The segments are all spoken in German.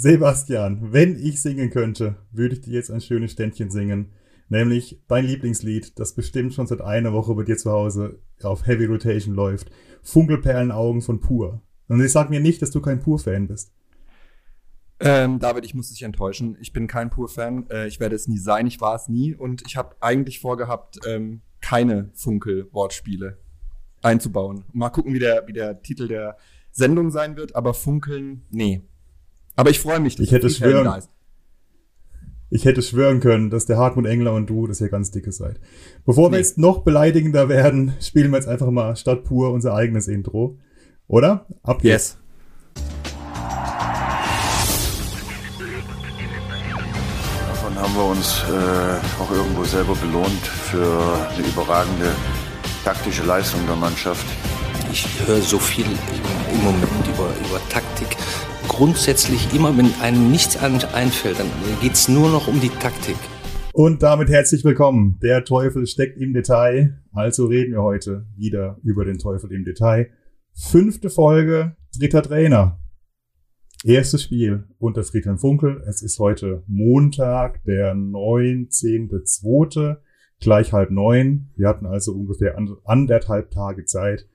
Sebastian, wenn ich singen könnte, würde ich dir jetzt ein schönes Ständchen singen. Nämlich dein Lieblingslied, das bestimmt schon seit einer Woche bei dir zu Hause auf Heavy Rotation läuft. Funkelperlenaugen von Pur. Und ich sag mir nicht, dass du kein Pur-Fan bist. Ähm, David, ich muss dich enttäuschen. Ich bin kein Pur-Fan. Äh, ich werde es nie sein. Ich war es nie. Und ich habe eigentlich vorgehabt, ähm, keine Funkel-Wortspiele einzubauen. Mal gucken, wie der, wie der Titel der Sendung sein wird. Aber Funkeln, nee. Aber ich freue mich, dass ich hätte schwören, da ist. Ich hätte schwören können, dass der Hartmut Engler und du, dass ihr ganz dicke seid. Bevor nee. wir jetzt noch beleidigender werden, spielen wir jetzt einfach mal statt pur unser eigenes Intro. Oder? Ab geht's. Yes. haben wir uns äh, auch irgendwo selber belohnt für eine überragende taktische Leistung der Mannschaft. Ich höre so viel im Moment über, über Taktik. Grundsätzlich immer, wenn einem nichts einfällt, dann geht es nur noch um die Taktik. Und damit herzlich willkommen. Der Teufel steckt im Detail. Also reden wir heute wieder über den Teufel im Detail. Fünfte Folge, dritter Trainer. Erstes Spiel unter Friedhelm Funkel. Es ist heute Montag, der 19.2., gleich halb neun. Wir hatten also ungefähr anderthalb Tage Zeit,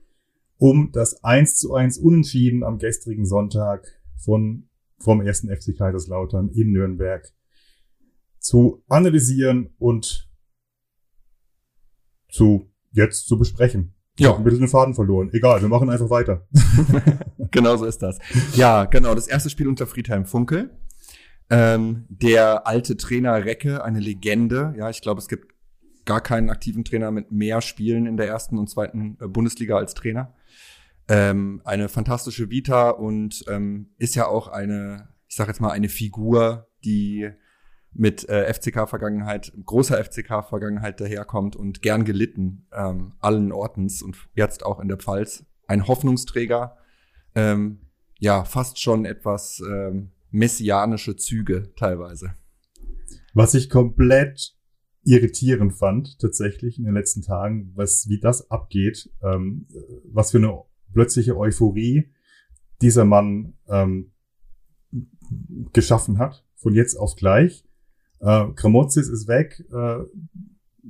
um das 1 zu 1 Unentschieden am gestrigen Sonntag von, vom ersten FC Kaiserslautern in Nürnberg zu analysieren und zu jetzt zu besprechen. Ja. Ein bisschen den Faden verloren. Egal, wir machen einfach weiter. genau so ist das. Ja, genau. Das erste Spiel unter Friedhelm Funkel. Ähm, der alte Trainer Recke, eine Legende. Ja, ich glaube, es gibt gar keinen aktiven Trainer mit mehr Spielen in der ersten und zweiten äh, Bundesliga als Trainer. Ähm, eine fantastische Vita und ähm, ist ja auch eine, ich sage jetzt mal, eine Figur, die mit äh, FCK-Vergangenheit, großer FCK-Vergangenheit daherkommt und gern gelitten, ähm, allen Ortens und jetzt auch in der Pfalz. Ein Hoffnungsträger, ähm, ja, fast schon etwas ähm, messianische Züge teilweise. Was ich komplett irritierend fand, tatsächlich in den letzten Tagen, was, wie das abgeht, ähm, was für eine plötzliche Euphorie dieser Mann ähm, geschaffen hat, von jetzt auf gleich. Äh, Gramozis ist weg, äh,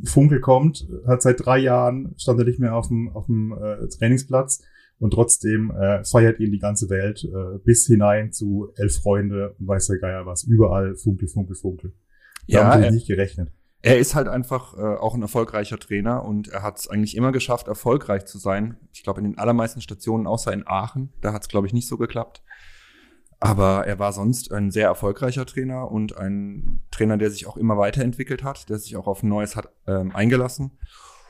Funkel kommt, hat seit drei Jahren, stand er nicht mehr auf dem, auf dem äh, Trainingsplatz und trotzdem äh, feiert ihn die ganze Welt äh, bis hinein zu Elf Freunde und weiß der Geier was. Überall Funkel, Funkel, Funkel. Ja, Damit nicht gerechnet. Er ist halt einfach äh, auch ein erfolgreicher Trainer und er hat es eigentlich immer geschafft, erfolgreich zu sein. Ich glaube, in den allermeisten Stationen, außer in Aachen, da hat es, glaube ich, nicht so geklappt. Aber er war sonst ein sehr erfolgreicher Trainer und ein Trainer, der sich auch immer weiterentwickelt hat, der sich auch auf Neues hat ähm, eingelassen.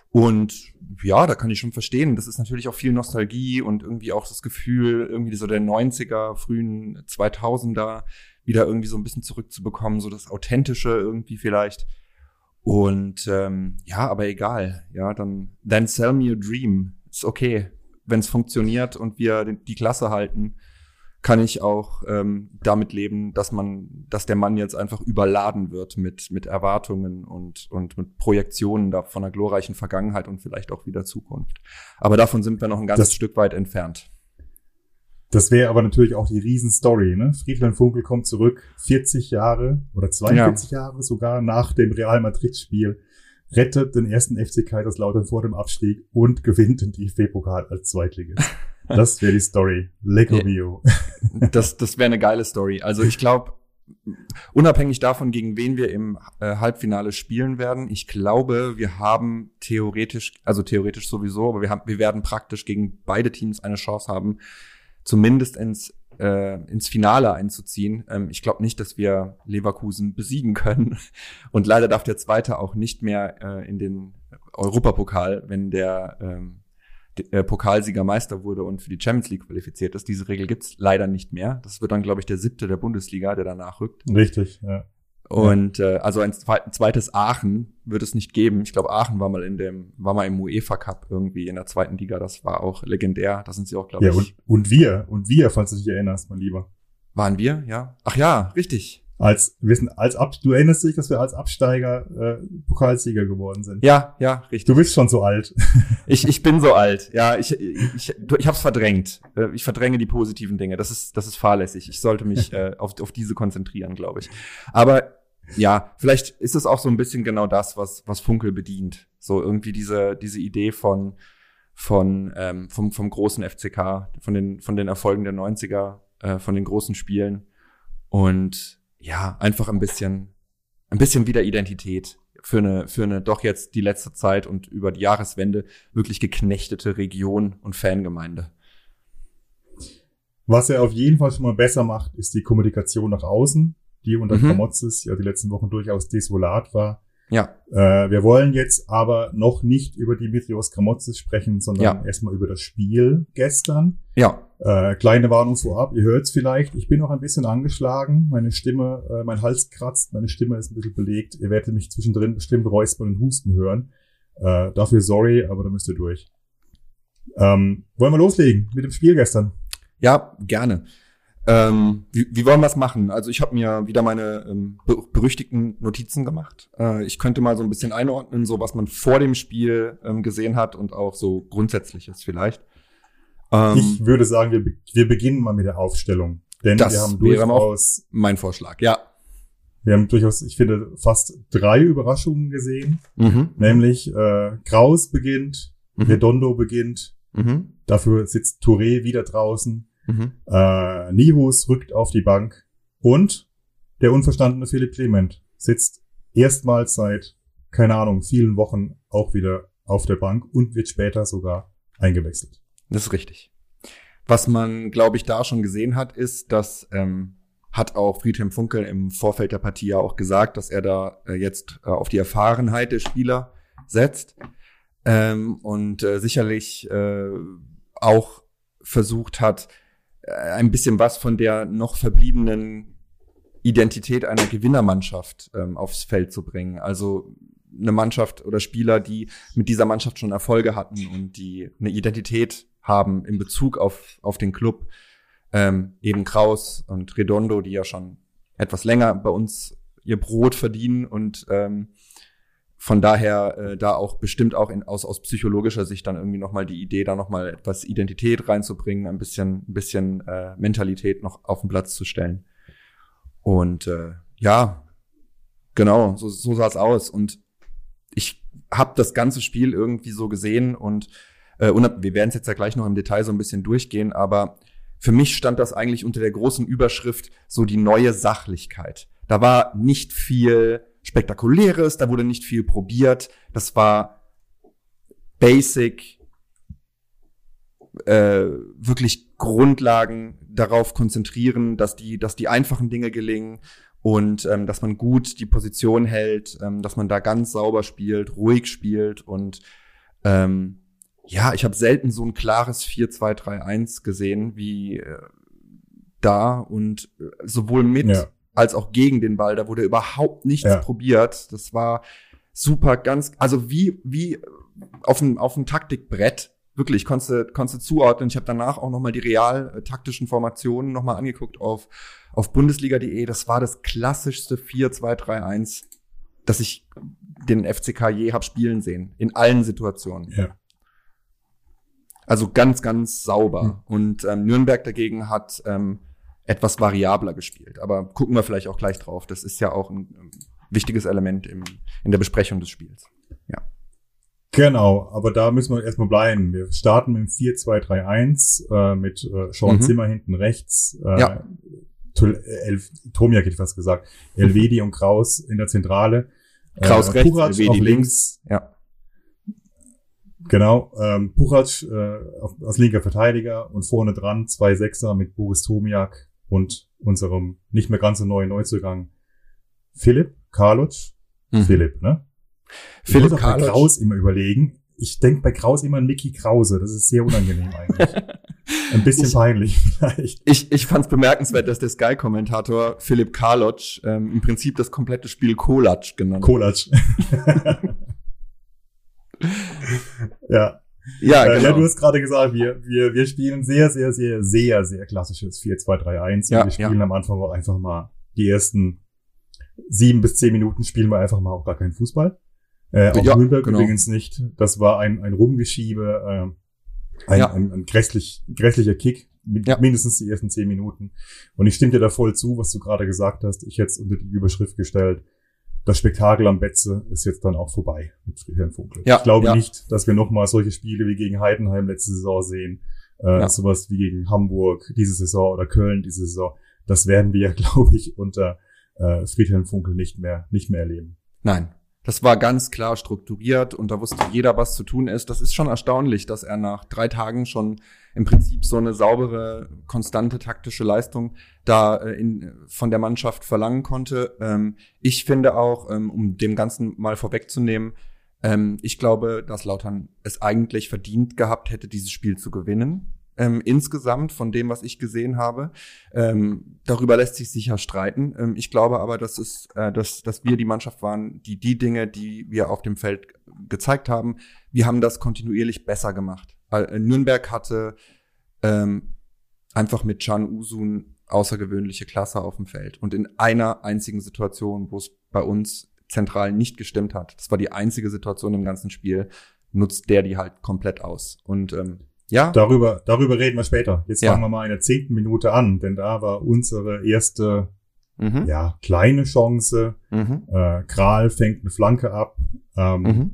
Und ja, da kann ich schon verstehen. Das ist natürlich auch viel Nostalgie und irgendwie auch das Gefühl, irgendwie so der 90er, frühen 2000er wieder irgendwie so ein bisschen zurückzubekommen, so das Authentische irgendwie vielleicht. Und ähm, ja, aber egal. Ja, dann then sell me a dream. Ist okay, wenn es funktioniert und wir die Klasse halten kann ich auch ähm, damit leben, dass man, dass der Mann jetzt einfach überladen wird mit mit Erwartungen und und mit Projektionen da von einer glorreichen Vergangenheit und vielleicht auch wieder Zukunft. Aber davon sind wir noch ein ganzes das, Stück weit entfernt. Das wäre aber natürlich auch die Riesenstory, ne? Friedhelm Funkel kommt zurück, 40 Jahre oder 42 ja. Jahre sogar nach dem Real Madrid-Spiel, rettet den ersten FC Kaiserslautern vor dem Abstieg und gewinnt den DFB-Pokal als Zweitligist. Das wäre die Story. Lego Mio. Das, das wäre eine geile Story. Also ich glaube, unabhängig davon, gegen wen wir im äh, Halbfinale spielen werden, ich glaube, wir haben theoretisch, also theoretisch sowieso, aber wir haben, wir werden praktisch gegen beide Teams eine Chance haben, zumindest ins äh, ins Finale einzuziehen. Ähm, ich glaube nicht, dass wir Leverkusen besiegen können. Und leider darf der Zweite auch nicht mehr äh, in den Europapokal, wenn der ähm, äh, Pokalsieger Meister wurde und für die Champions League qualifiziert ist. Diese Regel gibt's leider nicht mehr. Das wird dann, glaube ich, der siebte der Bundesliga, der danach rückt. Richtig, ja. Und äh, also ein zweites Aachen wird es nicht geben. Ich glaube, Aachen war mal in dem, war mal im UEFA Cup irgendwie in der zweiten Liga. Das war auch legendär. Da sind sie auch, glaube ja, ich. Und, und wir, und wir, falls du dich erinnerst, mein Lieber. Waren wir, ja? Ach ja, richtig. Als, wir sind als Ab, du erinnerst dich, dass wir als Absteiger äh, Pokalsieger geworden sind. Ja, ja, richtig. Du bist schon so alt. ich, ich bin so alt. Ja, ich, ich, ich hab's verdrängt. Äh, ich verdränge die positiven Dinge. Das ist, das ist fahrlässig. Ich sollte mich äh, auf, auf diese konzentrieren, glaube ich. Aber ja, vielleicht ist es auch so ein bisschen genau das, was, was Funkel bedient. So irgendwie diese, diese Idee von, von, ähm, vom, vom großen FCK, von den, von den Erfolgen der 90er, äh, von den großen Spielen. Und ja, einfach ein bisschen, ein bisschen wieder Identität für eine, für eine doch jetzt die letzte Zeit und über die Jahreswende wirklich geknechtete Region und Fangemeinde. Was er auf jeden Fall schon mal besser macht, ist die Kommunikation nach außen, die unter mhm. Kramotzes ja die letzten Wochen durchaus desolat war. Ja. Äh, wir wollen jetzt aber noch nicht über Dimitrios Kramotzes sprechen, sondern ja. erstmal über das Spiel gestern. Ja. Äh, kleine Warnung vorab, ihr hört es vielleicht. Ich bin noch ein bisschen angeschlagen. Meine Stimme, äh, mein Hals kratzt, meine Stimme ist ein bisschen belegt. Ihr werdet mich zwischendrin bestimmt räuspern und husten hören. Äh, dafür sorry, aber da müsst ihr durch. Ähm, wollen wir loslegen mit dem Spiel gestern? Ja, gerne. Ähm, wie, wie wollen wir es machen? Also ich habe mir wieder meine ähm, berüchtigten Notizen gemacht. Äh, ich könnte mal so ein bisschen einordnen, so was man vor dem Spiel ähm, gesehen hat und auch so Grundsätzliches vielleicht. Ähm, ich würde sagen, wir, wir beginnen mal mit der Aufstellung. Denn das wir haben durchaus mein Vorschlag, ja. Wir haben durchaus, ich finde, fast drei Überraschungen gesehen. Mhm. Nämlich äh, Kraus beginnt, mhm. Redondo beginnt, mhm. dafür sitzt Touré wieder draußen. Mhm. Äh, Nihus rückt auf die Bank und der unverstandene Philipp Clement sitzt erstmals seit, keine Ahnung, vielen Wochen auch wieder auf der Bank und wird später sogar eingewechselt. Das ist richtig. Was man, glaube ich, da schon gesehen hat, ist, dass ähm, hat auch Friedhelm Funkel im Vorfeld der Partie ja auch gesagt, dass er da äh, jetzt äh, auf die Erfahrenheit der Spieler setzt ähm, und äh, sicherlich äh, auch versucht hat, äh, ein bisschen was von der noch verbliebenen Identität einer Gewinnermannschaft ähm, aufs Feld zu bringen. Also eine Mannschaft oder Spieler, die mit dieser Mannschaft schon Erfolge hatten und die eine Identität haben in Bezug auf, auf den Club. Ähm, eben Kraus und Redondo, die ja schon etwas länger bei uns ihr Brot verdienen und ähm, von daher äh, da auch bestimmt auch in, aus, aus psychologischer Sicht dann irgendwie nochmal die Idee, da nochmal etwas Identität reinzubringen, ein bisschen, ein bisschen äh, Mentalität noch auf den Platz zu stellen. Und äh, ja, genau, so, so sah es aus. Und ich habe das ganze Spiel irgendwie so gesehen und, äh, wir werden es jetzt ja gleich noch im Detail so ein bisschen durchgehen, aber für mich stand das eigentlich unter der großen Überschrift so die neue Sachlichkeit. Da war nicht viel Spektakuläres, da wurde nicht viel probiert. Das war basic, äh, wirklich Grundlagen darauf konzentrieren, dass die, dass die einfachen Dinge gelingen und ähm, dass man gut die Position hält, ähm, dass man da ganz sauber spielt, ruhig spielt und ähm, ja, ich habe selten so ein klares 4-2-3-1 gesehen wie äh, da und äh, sowohl mit ja als auch gegen den Ball. Da wurde überhaupt nichts ja. probiert. Das war super ganz, also wie, wie auf dem, auf dem Taktikbrett. Wirklich, konntest du, konntest du zuordnen. Ich habe danach auch nochmal die real taktischen Formationen nochmal angeguckt auf, auf Bundesliga.de. Das war das klassischste 4-2-3-1, das ich den FCK je hab spielen sehen. In allen Situationen. Ja. Also ganz, ganz sauber. Hm. Und ähm, Nürnberg dagegen hat ähm, etwas variabler gespielt. Aber gucken wir vielleicht auch gleich drauf. Das ist ja auch ein wichtiges Element im, in der Besprechung des Spiels. Ja. Genau, aber da müssen wir erstmal bleiben. Wir starten mit dem 4-2-3-1 äh, mit äh, Sean mhm. Zimmer hinten rechts. Äh, ja. Elf, Tomiak hätte ich fast gesagt. Elvedi und Kraus in der Zentrale. Kraus äh, rechts, Puchac Elvedi links. links. Ja. Genau, ähm, Puchac äh, als linker Verteidiger und vorne dran zwei Sechser mit Boris Tomiak und unserem nicht mehr ganz so neuen Neuzugang Philipp Karluc. Mhm. Philipp, ne? Philipp ich Karluc. bei Kraus immer überlegen. Ich denke bei Kraus immer an Mickey Krause. Das ist sehr unangenehm eigentlich. Ein bisschen ich, peinlich vielleicht. Ich, ich fand es bemerkenswert, dass der Sky-Kommentator Philipp Karloc ähm, im Prinzip das komplette Spiel Kolatsch genannt hat. Kolatsch. ja. Ja, genau. ja, du hast gerade gesagt, wir, wir, wir spielen sehr, sehr, sehr, sehr, sehr klassisches 4-2-3-1. Ja, wir spielen ja. am Anfang auch einfach mal die ersten sieben bis zehn Minuten spielen wir einfach mal auch gar keinen Fußball. Äh, auch ja, Nürnberg genau. übrigens nicht. Das war ein, ein Rumgeschiebe, äh, ein, ja. ein, ein grässlich, grässlicher Kick, mit ja. mindestens die ersten zehn Minuten. Und ich stimme dir da voll zu, was du gerade gesagt hast. Ich hätte es unter die Überschrift gestellt, das Spektakel am Betze ist jetzt dann auch vorbei mit Friedhelm Funkel. Ja, ich glaube ja. nicht, dass wir nochmal solche Spiele wie gegen Heidenheim letzte Saison sehen. Äh, ja. Sowas wie gegen Hamburg diese Saison oder Köln diese Saison. Das werden wir, glaube ich, unter äh, Friedhelm Funkel nicht mehr, nicht mehr erleben. Nein, das war ganz klar strukturiert und da wusste jeder, was zu tun ist. Das ist schon erstaunlich, dass er nach drei Tagen schon im Prinzip so eine saubere, konstante taktische Leistung da äh, in, von der Mannschaft verlangen konnte. Ähm, ich finde auch, ähm, um dem Ganzen mal vorwegzunehmen, ähm, ich glaube, dass Lautern es eigentlich verdient gehabt hätte, dieses Spiel zu gewinnen ähm, insgesamt von dem, was ich gesehen habe. Ähm, darüber lässt sich sicher streiten. Ähm, ich glaube aber, dass es, äh, dass, dass wir die Mannschaft waren, die die Dinge, die wir auf dem Feld gezeigt haben, wir haben das kontinuierlich besser gemacht. Äh, Nürnberg hatte ähm, einfach mit Can Usun außergewöhnliche Klasse auf dem Feld und in einer einzigen Situation, wo es bei uns zentral nicht gestimmt hat, das war die einzige Situation im ganzen Spiel, nutzt der die halt komplett aus. Und ähm, ja. Darüber, darüber reden wir später. Jetzt ja. fangen wir mal in der zehnten Minute an, denn da war unsere erste, mhm. ja, kleine Chance. Mhm. Äh, Kral fängt eine Flanke ab ähm, mhm.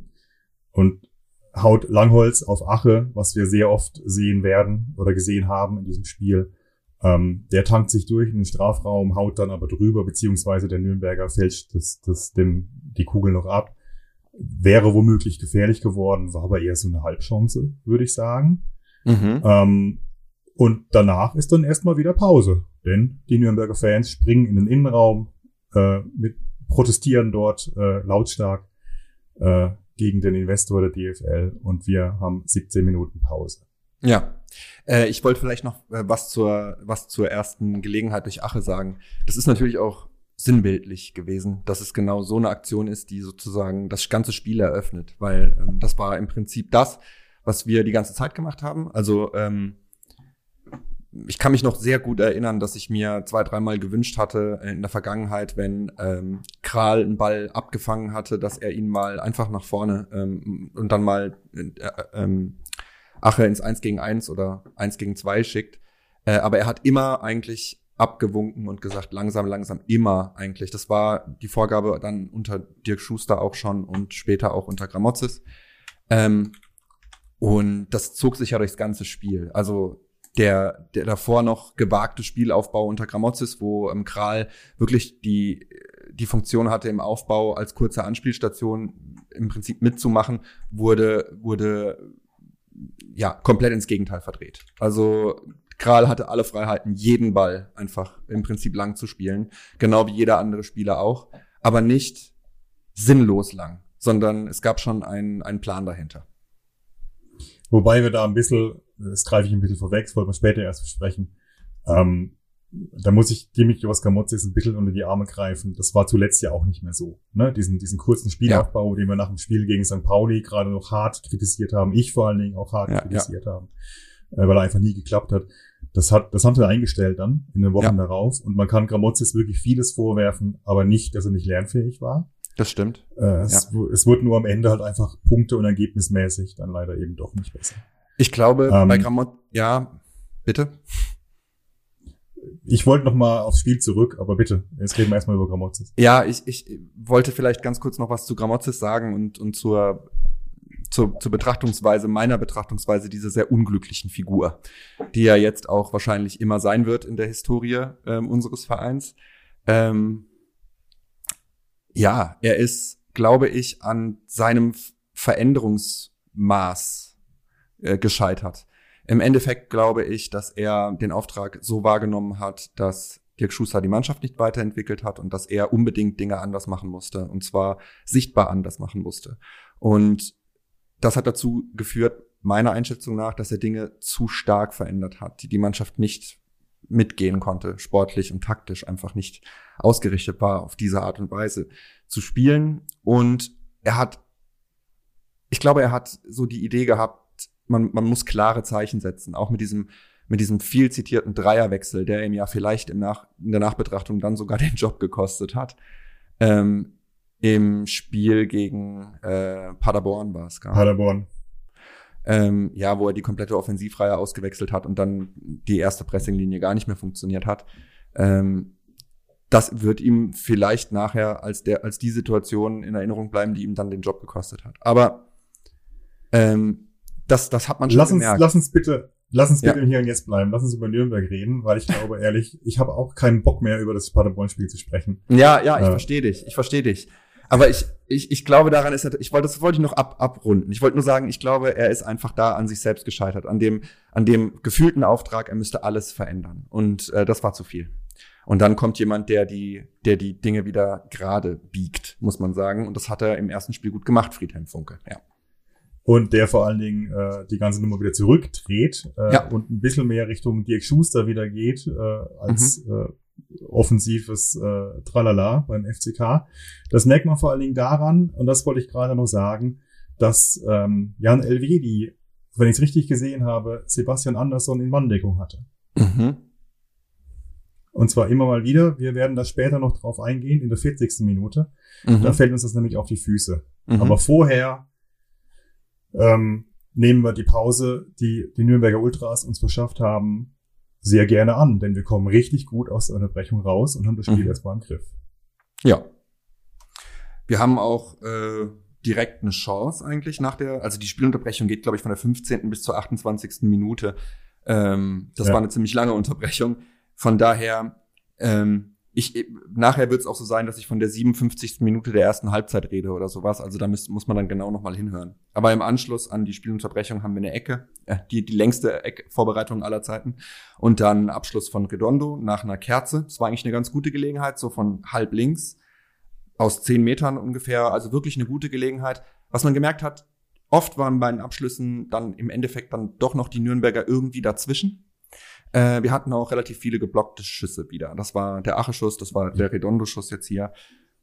und haut Langholz auf Ache, was wir sehr oft sehen werden oder gesehen haben in diesem Spiel. Ähm, der tankt sich durch in den Strafraum, haut dann aber drüber, beziehungsweise der Nürnberger fälscht das, das, den, die Kugel noch ab. Wäre womöglich gefährlich geworden, war aber eher so eine Halbchance, würde ich sagen. Mhm. Ähm, und danach ist dann erstmal wieder Pause, denn die Nürnberger Fans springen in den Innenraum, äh, mit, protestieren dort äh, lautstark äh, gegen den Investor der DFL und wir haben 17 Minuten Pause. Ja, äh, ich wollte vielleicht noch äh, was zur was zur ersten Gelegenheit durch Ache sagen. Das ist natürlich auch sinnbildlich gewesen, dass es genau so eine Aktion ist, die sozusagen das ganze Spiel eröffnet, weil ähm, das war im Prinzip das, was wir die ganze Zeit gemacht haben. Also ähm, ich kann mich noch sehr gut erinnern, dass ich mir zwei, dreimal gewünscht hatte in der Vergangenheit, wenn ähm, Kral einen Ball abgefangen hatte, dass er ihn mal einfach nach vorne ähm, und dann mal äh, ähm, Ache ins Eins gegen Eins oder Eins gegen Zwei schickt. Äh, aber er hat immer eigentlich abgewunken und gesagt, langsam, langsam, immer eigentlich. Das war die Vorgabe dann unter Dirk Schuster auch schon und später auch unter Gramozis. Ähm, und das zog sich ja durchs ganze Spiel. Also der, der davor noch gewagte Spielaufbau unter Gramozis, wo ähm, Kral wirklich die, die Funktion hatte im Aufbau als kurze Anspielstation im Prinzip mitzumachen, wurde, wurde ja komplett ins Gegenteil verdreht. Also Kral hatte alle Freiheiten, jeden Ball einfach im Prinzip lang zu spielen, genau wie jeder andere Spieler auch, aber nicht sinnlos lang, sondern es gab schon einen, einen Plan dahinter. Wobei wir da ein bisschen, das greife ich ein bisschen vorweg, das wollten wir später erst besprechen. Ähm, da muss ich Dimitrios Gamotzis ein bisschen unter die Arme greifen. Das war zuletzt ja auch nicht mehr so. Ne? Diesen, diesen kurzen Spielaufbau, ja. den wir nach dem Spiel gegen St. Pauli gerade noch hart kritisiert haben. Ich vor allen Dingen auch hart ja, kritisiert ja. haben. Äh, weil er einfach nie geklappt hat. Das hat, das haben sie eingestellt dann in den Wochen darauf. Und man kann Gramozis wirklich vieles vorwerfen, aber nicht, dass er nicht lernfähig war. Das stimmt. Äh, es, ja. es wurde nur am Ende halt einfach Punkte- und ergebnismäßig dann leider eben doch nicht besser. Ich glaube, ähm, bei Gramot, ja, bitte. Ich wollte noch mal aufs Spiel zurück, aber bitte, jetzt reden wir erstmal über Gramozis. Ja, ich, ich wollte vielleicht ganz kurz noch was zu Gramozis sagen und, und zur, zur, zur Betrachtungsweise, meiner Betrachtungsweise dieser sehr unglücklichen Figur, die ja jetzt auch wahrscheinlich immer sein wird in der Historie ähm, unseres Vereins. Ähm, ja, er ist, glaube ich, an seinem Veränderungsmaß äh, gescheitert. Im Endeffekt glaube ich, dass er den Auftrag so wahrgenommen hat, dass Dirk Schuster die Mannschaft nicht weiterentwickelt hat und dass er unbedingt Dinge anders machen musste und zwar sichtbar anders machen musste. Und das hat dazu geführt, meiner Einschätzung nach, dass er Dinge zu stark verändert hat, die die Mannschaft nicht mitgehen konnte, sportlich und taktisch einfach nicht ausgerichtet war, auf diese Art und Weise zu spielen. Und er hat, ich glaube, er hat so die Idee gehabt, man, man muss klare Zeichen setzen, auch mit diesem, mit diesem viel zitierten Dreierwechsel, der ihm ja vielleicht im Nach, in der Nachbetrachtung dann sogar den Job gekostet hat. Ähm, Im Spiel gegen äh, Paderborn war es gar. Paderborn. Ähm, ja, wo er die komplette Offensivreihe ausgewechselt hat und dann die erste Pressinglinie gar nicht mehr funktioniert hat. Ähm, das wird ihm vielleicht nachher als der als die Situation in Erinnerung bleiben, die ihm dann den Job gekostet hat. Aber ähm, das das hat man schon Lass uns, gemerkt. lass uns bitte, lass uns bitte Ja. im Hier und Jetzt bleiben. Lass uns über Nürnberg reden, weil ich glaube ehrlich, ich habe auch keinen Bock mehr über das Paderborn-Spiel zu sprechen. Ja, ja, ich Ja. verstehe dich. Ich verstehe dich. Aber ich, ich, ich glaube, daran ist er, ich wollte, das wollte ich noch ab, abrunden. Ich wollte nur sagen, ich glaube, er ist einfach da an sich selbst gescheitert, an dem, an dem gefühlten Auftrag, er müsste alles verändern. Und äh, das war zu viel. Und dann kommt jemand, der die, der die Dinge wieder gerade biegt, muss man sagen. Und das hat er im ersten Spiel gut gemacht, Friedhelm Funke. Ja. Und der vor allen Dingen äh, die ganze Nummer wieder zurückdreht äh, Ja. und ein bisschen mehr Richtung Dirk Schuster wieder geht, äh, als Mhm. äh, offensives äh, Tralala beim FCK. Das merkt man vor allen Dingen daran, und das wollte ich gerade noch sagen, dass ähm, Jan Elvedi, wenn ich es richtig gesehen habe, Sebastian Andersson in Manndeckung hatte. Mhm. Und zwar immer mal wieder. Wir werden da später noch drauf eingehen, in der 40. Minute. Mhm. Da fällt uns das nämlich auf die Füße. Mhm. Aber vorher ähm, nehmen wir die Pause, die die Nürnberger Ultras uns verschafft haben, sehr gerne an, denn wir kommen richtig gut aus der Unterbrechung raus und haben das Spiel Mhm. erstmal im Griff. Ja. Wir haben auch äh, direkt eine Chance eigentlich nach der, also die Spielunterbrechung geht, glaube ich, von der 15. bis zur 28. Minute. Ähm, das Ja. war eine ziemlich lange Unterbrechung. Von daher, ähm, ich, nachher wird es auch so sein, dass ich von der 57. Minute der ersten Halbzeit rede oder sowas. Also da muss, muss man dann genau nochmal hinhören. Aber im Anschluss an die Spielunterbrechung haben wir eine Ecke, äh, die, die längste Eckvorbereitung aller Zeiten. Und dann Abschluss von Redondo nach einer Kerze. Das war eigentlich eine ganz gute Gelegenheit, so von halb links aus zehn Metern ungefähr. Also wirklich eine gute Gelegenheit. Was man gemerkt hat, oft waren bei den Abschlüssen dann im Endeffekt dann doch noch die Nürnberger irgendwie dazwischen. Äh, wir hatten auch relativ viele geblockte Schüsse wieder. Das war der Ache-Schuss, das war der Redondo-Schuss jetzt hier.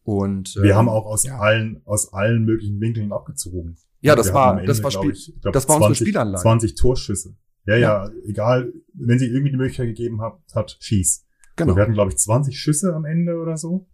Und Wir ähm, haben auch aus ja. allen aus allen möglichen Winkeln abgezogen. Ja, das Wir war- am das Ende, war Spiel- ich, ich glaub, das war unsere Spielanlage. 20 Torschüsse. Ja, ja, egal, wenn sie irgendwie die Möglichkeit gegeben hat, hat schieß. genau. So, wir hatten glaube ich 20 Schüsse am Ende oder so.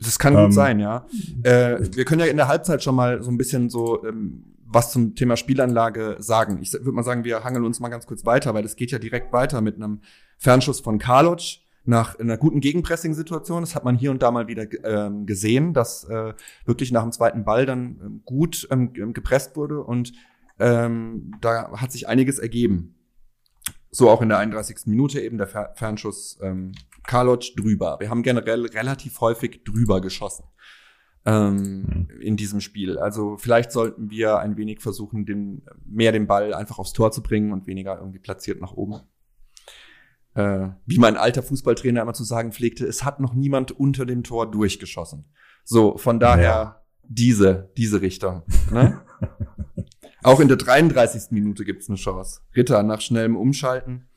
Das kann Ähm, gut sein, ja. Äh, wir können ja in der Halbzeit schon mal so ein bisschen so ähm, was zum Thema Spielanlage sagen. Ich würde mal sagen, wir hangeln uns mal ganz kurz weiter, weil das geht ja direkt weiter mit einem Fernschuss von Karloc nach einer guten Gegenpressing-Situation. Das hat man hier und da mal wieder ähm, gesehen, dass äh, wirklich nach dem zweiten Ball dann ähm, gut ähm, gepresst wurde und ähm, da hat sich einiges ergeben. So auch in der 31. Minute eben der Fer Fernschuss ähm, Karloc drüber. Wir haben generell relativ häufig drüber geschossen ähm, in diesem Spiel. Also vielleicht sollten wir ein wenig versuchen, den, mehr den Ball einfach aufs Tor zu bringen und weniger irgendwie platziert nach oben. Äh, wie mein alter Fußballtrainer immer zu sagen pflegte, es hat noch niemand unter dem Tor durchgeschossen. So, von daher Ja. diese, diese Richtung. Ne? Auch in der 33. Minute gibt's eine Chance. Ritter nach schnellem Umschalten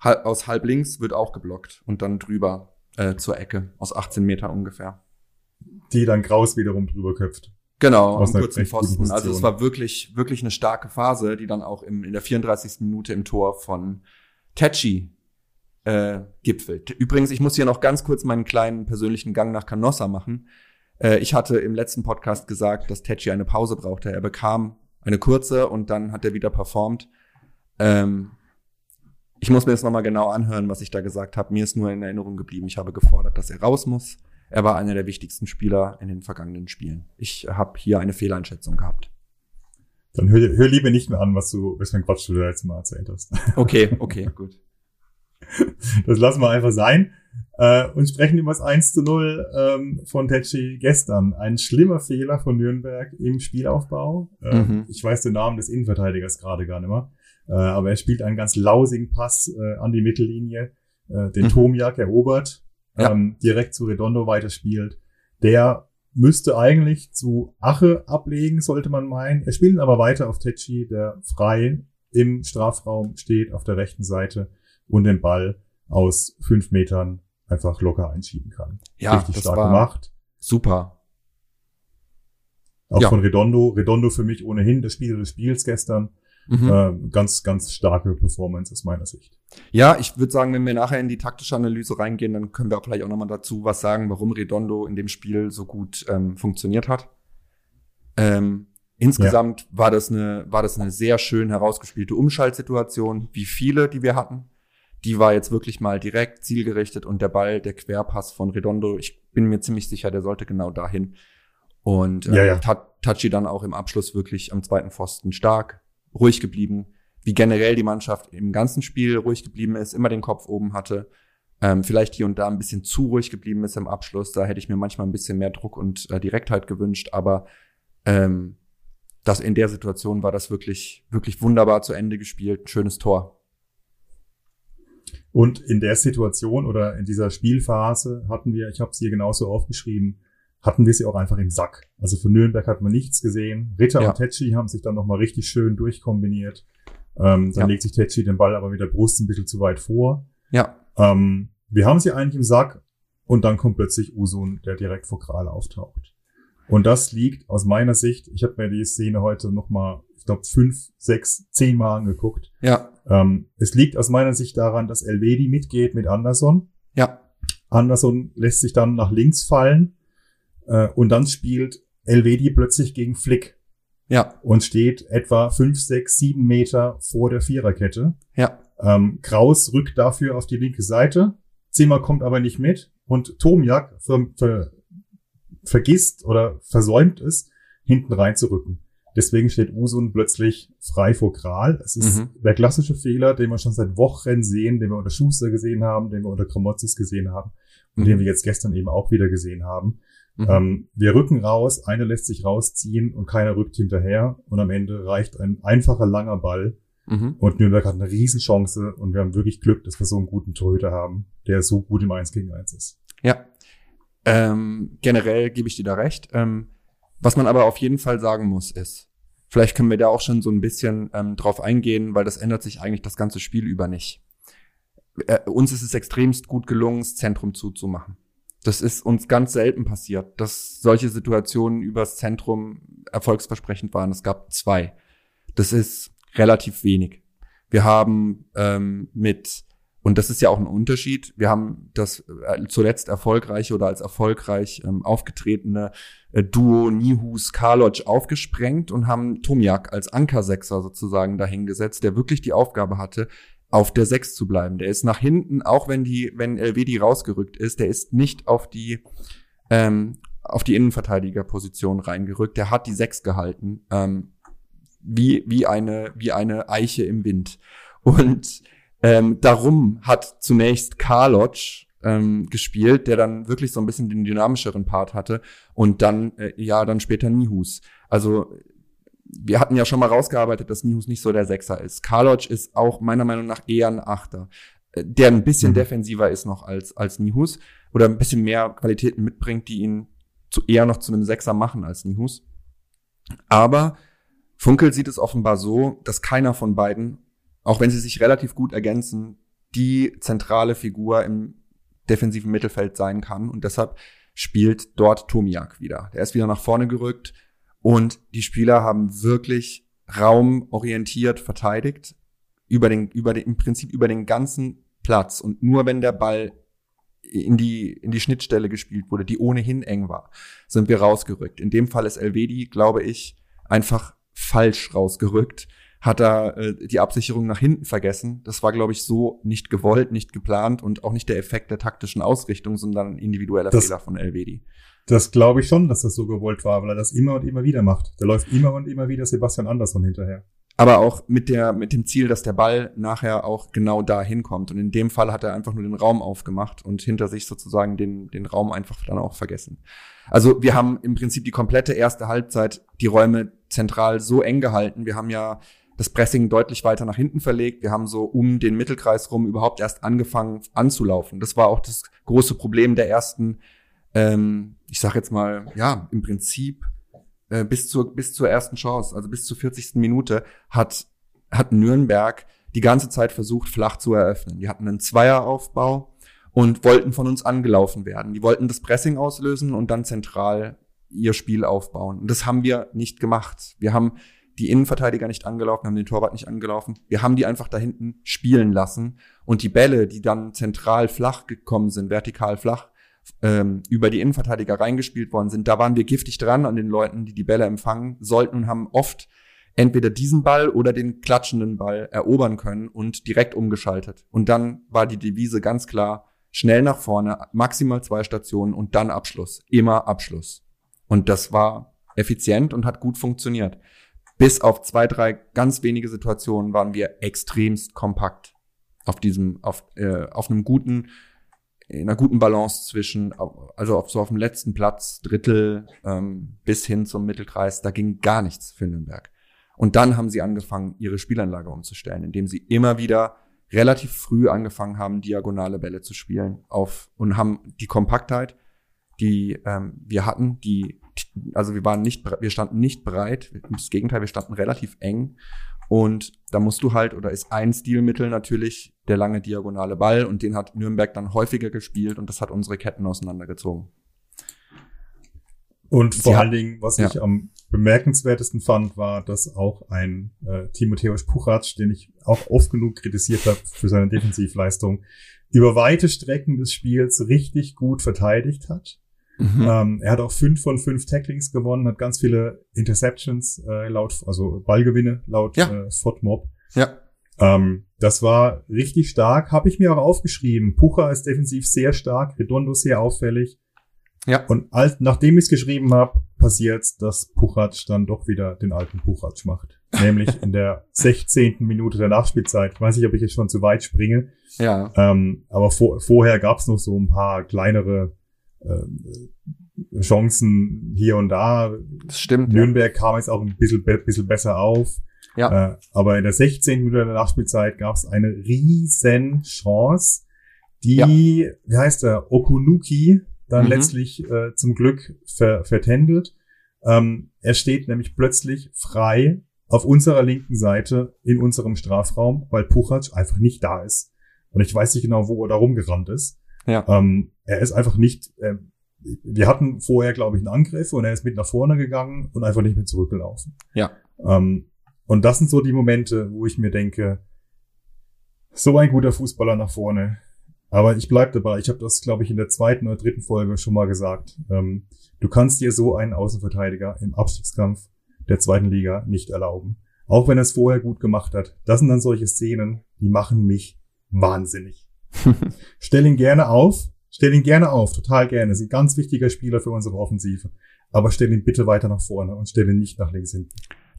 hal- aus halb links wird auch geblockt und dann drüber äh, zur Ecke aus 18 Meter ungefähr. Die dann Kraus wiederum drüber köpft. Genau, Aus am kurzen Pfosten. Also es war wirklich, wirklich eine starke Phase, die dann auch im, in der 34. Minute im Tor von Tetschi äh, gipfelt. Übrigens, ich muss hier noch ganz kurz meinen kleinen persönlichen Gang nach Canossa machen. Äh, ich hatte im letzten Podcast gesagt, dass Tetschi eine Pause brauchte. Er bekam eine kurze und dann hat er wieder performt. Ähm, ich muss mir jetzt nochmal genau anhören, was ich da gesagt habe. Mir ist nur in Erinnerung geblieben. Ich habe gefordert, dass er raus muss. Er war einer der wichtigsten Spieler in den vergangenen Spielen. Ich habe hier eine Fehleinschätzung gehabt. Dann hör, hör lieber nicht mehr an, was du, was für ein Quatsch du da letztes Mal erzählt hast. Okay, okay, gut. Das lassen wir einfach sein. Äh, und sprechen über das 1 zu 0 ähm, von Tetschi gestern. Ein schlimmer Fehler von Nürnberg im Spielaufbau. Äh, Mhm. Ich weiß den Namen des Innenverteidigers gerade gar nicht mehr. Äh, aber er spielt einen ganz lausigen Pass äh, an die Mittellinie, äh, den Mhm. Tomiak erobert, Ja. ähm, direkt zu Redondo weiterspielt. Der müsste eigentlich zu Ache ablegen, sollte man meinen. Er spielt ihn aber weiter auf Tetschi, der frei im Strafraum steht auf der rechten Seite und den Ball aus fünf Metern einfach locker einschieben kann. Ja, Richtig das stark war gemacht. super. Auch Ja. von Redondo. Redondo für mich ohnehin das Spiel des Spiels gestern. Mhm. Äh, ganz, ganz starke Performance aus meiner Sicht. Ja, ich würde sagen, wenn wir nachher in die taktische Analyse reingehen, dann können wir auch gleich auch nochmal dazu was sagen, warum Redondo in dem Spiel so gut ähm, funktioniert hat. Ähm, insgesamt ja. war das eine, war das eine sehr schön herausgespielte Umschaltsituation, wie viele, die wir hatten. Die war jetzt wirklich mal direkt zielgerichtet und der Ball, der Querpass von Redondo, ich bin mir ziemlich sicher, der sollte genau dahin. Und äh, ja, ja. Tachi dann auch im Abschluss wirklich am zweiten Pfosten stark, ruhig geblieben, wie generell die Mannschaft im ganzen Spiel ruhig geblieben ist, immer den Kopf oben hatte, ähm, vielleicht hier und da ein bisschen zu ruhig geblieben ist im Abschluss. Da hätte ich mir manchmal ein bisschen mehr Druck und äh, Direktheit gewünscht, aber ähm, das in der Situation war das wirklich, wirklich wunderbar zu Ende gespielt. Ein schönes Tor. Und in der Situation oder in dieser Spielphase hatten wir, ich habe es hier genauso aufgeschrieben, hatten wir sie auch einfach im Sack. Also von Nürnberg hat man nichts gesehen. Ritter ja. und Tetschi haben sich dann nochmal richtig schön durchkombiniert. Ähm, dann ja. legt sich Tetschi den Ball aber mit der Brust ein bisschen zu weit vor. Ja. Ähm, wir haben sie eigentlich im Sack und dann kommt plötzlich Usun, der direkt vor Kral auftaucht. Und das liegt aus meiner Sicht, ich habe mir die Szene heute nochmal, ich glaube, fünf, sechs, zehn Mal angeguckt. Ja. Ähm, es liegt aus meiner Sicht daran, dass Elvedi mitgeht mit Anderson. Ja. Anderson lässt sich dann nach links fallen äh, und dann spielt Elvedi plötzlich gegen Flick. Ja. Und steht etwa fünf, sechs, sieben Meter vor der Viererkette. Ja. Ähm, Kraus rückt dafür auf die linke Seite. Zimmer kommt aber nicht mit. Und Tomjak ver ver vergisst oder versäumt es, hinten reinzurücken. Deswegen steht Usun plötzlich frei vor Kral. Es ist mhm. der klassische Fehler, den wir schon seit Wochen sehen, den wir unter Schuster gesehen haben, den wir unter Kramotzes gesehen haben und mhm. den wir jetzt gestern eben auch wieder gesehen haben. Mhm. Ähm, wir rücken raus, einer lässt sich rausziehen und keiner rückt hinterher und am Ende reicht ein einfacher langer Ball mhm. und Nürnberg hat eine Riesenchance und wir haben wirklich Glück, dass wir so einen guten Torhüter haben, der so gut im 1 gegen 1 ist. Ja, ähm, generell gebe ich dir da recht. Ähm, was man aber auf jeden Fall sagen muss, ist, vielleicht können wir da auch schon so ein bisschen ähm, drauf eingehen, weil das ändert sich eigentlich das ganze Spiel über nicht. Äh, uns ist es extremst gut gelungen, das Zentrum zuzumachen. Das ist uns ganz selten passiert, dass solche Situationen übers Zentrum erfolgsversprechend waren. Es gab zwei. Das ist relativ wenig. Wir haben ähm, mit, und das ist ja auch ein Unterschied, wir haben das äh, zuletzt erfolgreiche oder als erfolgreich ähm, aufgetretene äh, Duo Nihus Karloc aufgesprengt und haben Tomiak als Ankersechser sozusagen dahingesetzt, der wirklich die Aufgabe hatte, auf der 6 zu bleiben. Der ist nach hinten, auch wenn die, wenn LWD rausgerückt ist, der ist nicht auf die, ähm, auf die Innenverteidigerposition reingerückt. Der hat die 6 gehalten, ähm, wie, wie eine, wie eine Eiche im Wind. Und ähm, darum hat zunächst Karloc ähm, gespielt, der dann wirklich so ein bisschen den dynamischeren Part hatte und dann, äh, ja, dann später Nihus. Also wir hatten ja schon mal rausgearbeitet, dass Nihus nicht so der Sechser ist. Karloc ist auch meiner Meinung nach eher ein Achter, äh, der ein bisschen mhm. defensiver ist noch als, als Nihus oder ein bisschen mehr Qualitäten mitbringt, die ihn zu, eher noch zu einem Sechser machen als Nihus. Aber Funkel sieht es offenbar so, dass keiner von beiden, auch wenn sie sich relativ gut ergänzen, die zentrale Figur im defensiven Mittelfeld sein kann. Und deshalb spielt dort Tomiak wieder. Der ist wieder nach vorne gerückt, und die Spieler haben wirklich raumorientiert verteidigt, über den, über den, im Prinzip über den ganzen Platz. Und nur wenn der Ball in die, in die Schnittstelle gespielt wurde, die ohnehin eng war, sind wir rausgerückt. In dem Fall ist Elvedi, glaube ich, einfach falsch rausgerückt. Hat er äh, die Absicherung nach hinten vergessen. Das war, glaube ich, so nicht gewollt, nicht geplant und auch nicht der Effekt der taktischen Ausrichtung, sondern ein individueller das, Fehler von Elvedi. Das glaube ich schon, dass das so gewollt war, weil er das immer und immer wieder macht. Da läuft immer und immer wieder Sebastian Andersson hinterher. Aber auch mit der, mit dem Ziel, dass der Ball nachher auch genau da hinkommt. Und in dem Fall hat er einfach nur den Raum aufgemacht und hinter sich sozusagen den, den Raum einfach dann auch vergessen. Also wir haben im Prinzip die komplette erste Halbzeit die Räume zentral so eng gehalten. Wir haben ja das Pressing deutlich weiter nach hinten verlegt. Wir haben so um den Mittelkreis rum überhaupt erst angefangen anzulaufen. Das war auch das große Problem der ersten ähm, ich sag jetzt mal, ja, im Prinzip äh, bis zur bis zur ersten Chance, also bis zur 40. Minute hat hat Nürnberg die ganze Zeit versucht flach zu eröffnen. Die hatten einen Zweieraufbau und wollten von uns angelaufen werden. Die wollten das Pressing auslösen und dann zentral ihr Spiel aufbauen. Und das haben wir nicht gemacht. Wir haben die Innenverteidiger nicht angelaufen, haben den Torwart nicht angelaufen. Wir haben die einfach da hinten spielen lassen. Und die Bälle, die dann zentral flach gekommen sind, vertikal flach, ähm, über die Innenverteidiger reingespielt worden sind, da waren wir giftig dran an den Leuten, die die Bälle empfangen sollten und haben oft entweder diesen Ball oder den klatschenden Ball erobern können und direkt umgeschaltet. Und dann war die Devise ganz klar, schnell nach vorne, maximal zwei Stationen und dann Abschluss. Immer Abschluss. Und das war effizient und hat gut funktioniert. Bis auf zwei, drei ganz wenige Situationen waren wir extremst kompakt auf diesem, auf, äh, auf einem guten, in einer guten Balance zwischen, also auf so auf dem letzten Platz, Drittel ähm, bis hin zum Mittelkreis, da ging gar nichts für Nürnberg. Und dann haben sie angefangen, ihre Spielanlage umzustellen, indem sie immer wieder relativ früh angefangen haben, diagonale Bälle zu spielen auf und haben die Kompaktheit, die ähm, wir hatten, die also wir waren nicht, wir standen nicht breit, das Gegenteil, wir standen relativ eng. Und da musst du halt, oder ist ein Stilmittel natürlich der lange diagonale Ball und den hat Nürnberg dann häufiger gespielt und das hat unsere Ketten auseinandergezogen. Und Sie vor allen Dingen, was ja. ich am bemerkenswertesten fand, war, dass auch ein äh, Timotheus Puchatsch, den ich auch oft genug kritisiert habe für seine Defensivleistung, über weite Strecken des Spiels richtig gut verteidigt hat. Mhm. Ähm, er hat auch fünf von fünf Tacklings gewonnen, hat ganz viele Interceptions äh, laut, also Ballgewinne laut ja. äh, FODMOB. Ja. Ähm, das war richtig stark, habe ich mir auch aufgeschrieben. Pucha ist defensiv sehr stark, Redondo sehr auffällig. Ja. Und als, nachdem ich es geschrieben habe, passiert, dass Puchatsch dann doch wieder den alten Puchatsch macht. Nämlich in der 16. Minute der Nachspielzeit. Ich weiß nicht, ob ich jetzt schon zu weit springe. Ja. Ähm, aber vor, vorher gab es noch so ein paar kleinere äh, Chancen hier und da. Das stimmt. Nürnberg ja. kam jetzt auch ein bisschen, bisschen besser auf. Ja. Äh, aber in der 16. Minute der Nachspielzeit gab es eine riesen Chance, die, ja. wie heißt er, Okunuki dann mhm. letztlich äh, zum Glück ver vertändelt. Ähm, er steht nämlich plötzlich frei auf unserer linken Seite in unserem Strafraum, weil Puchac einfach nicht da ist. Und ich weiß nicht genau, wo er da rumgerannt ist. Ja. Ähm, er ist einfach nicht, äh, wir hatten vorher, glaube ich, einen Angriff und er ist mit nach vorne gegangen und einfach nicht mehr zurückgelaufen. Ja. Ähm, und das sind so die Momente, wo ich mir denke, so ein guter Fußballer nach vorne. Aber ich bleib dabei. Ich habe das, glaube ich, in der zweiten oder dritten Folge schon mal gesagt. Ähm, du kannst dir so einen Außenverteidiger im Abstiegskampf der zweiten Liga nicht erlauben. Auch wenn er es vorher gut gemacht hat. Das sind dann solche Szenen, die machen mich wahnsinnig. Stell ihn gerne auf. Stell ihn gerne auf. Total gerne. Ist ein ganz wichtiger Spieler für unsere Offensive. Aber stell ihn bitte weiter nach vorne und stell ihn nicht nach links hinten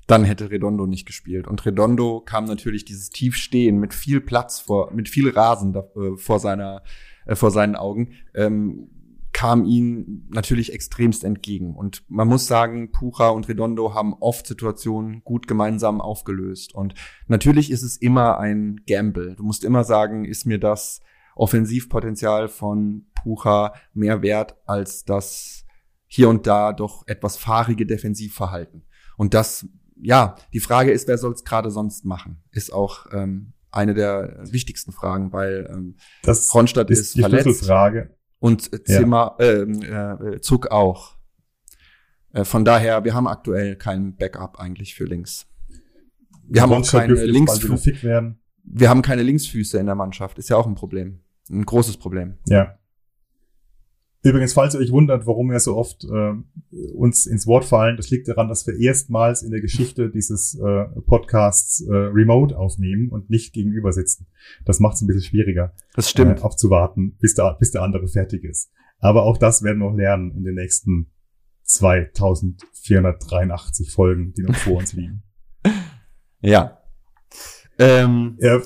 dann hätte Redondo nicht gespielt. Und Redondo kam natürlich dieses Tiefstehen mit viel Platz vor, mit viel Rasen da, äh, vor seiner, äh, vor seinen Augen, ähm, kam ihm natürlich extremst entgegen. Und man muss sagen, Pucha und Redondo haben oft Situationen gut gemeinsam aufgelöst. Und natürlich ist es immer ein Gamble. Du musst immer sagen, ist mir das Offensivpotenzial von Pucha mehr wert als das hier und da doch etwas fahrige Defensivverhalten. Und das ja, die Frage ist, wer soll es gerade sonst machen? Ist auch ähm, eine der wichtigsten Fragen, weil ähm, das Ronstadt ist, ist die verletzt Frage. Und Zimmer, ja. ähm, äh, Zug auch. Äh, von daher, wir haben aktuell kein Backup eigentlich für links. Wir haben auch keine Linksfüße. Wir haben keine Linksfüße in der Mannschaft. Ist ja auch ein Problem, ein großes Problem. Ja. Übrigens, falls ihr euch wundert, warum wir so oft äh, uns ins Wort fallen, das liegt daran, dass wir erstmals in der Geschichte dieses äh, Podcasts äh, remote aufnehmen und nicht gegenüber sitzen. Das macht es ein bisschen schwieriger. Das stimmt. Äh, abzuwarten, bis der, bis der andere fertig ist. Aber auch das werden wir noch lernen in den nächsten 2483 Folgen, die noch vor uns liegen. Ja, ähm, ja,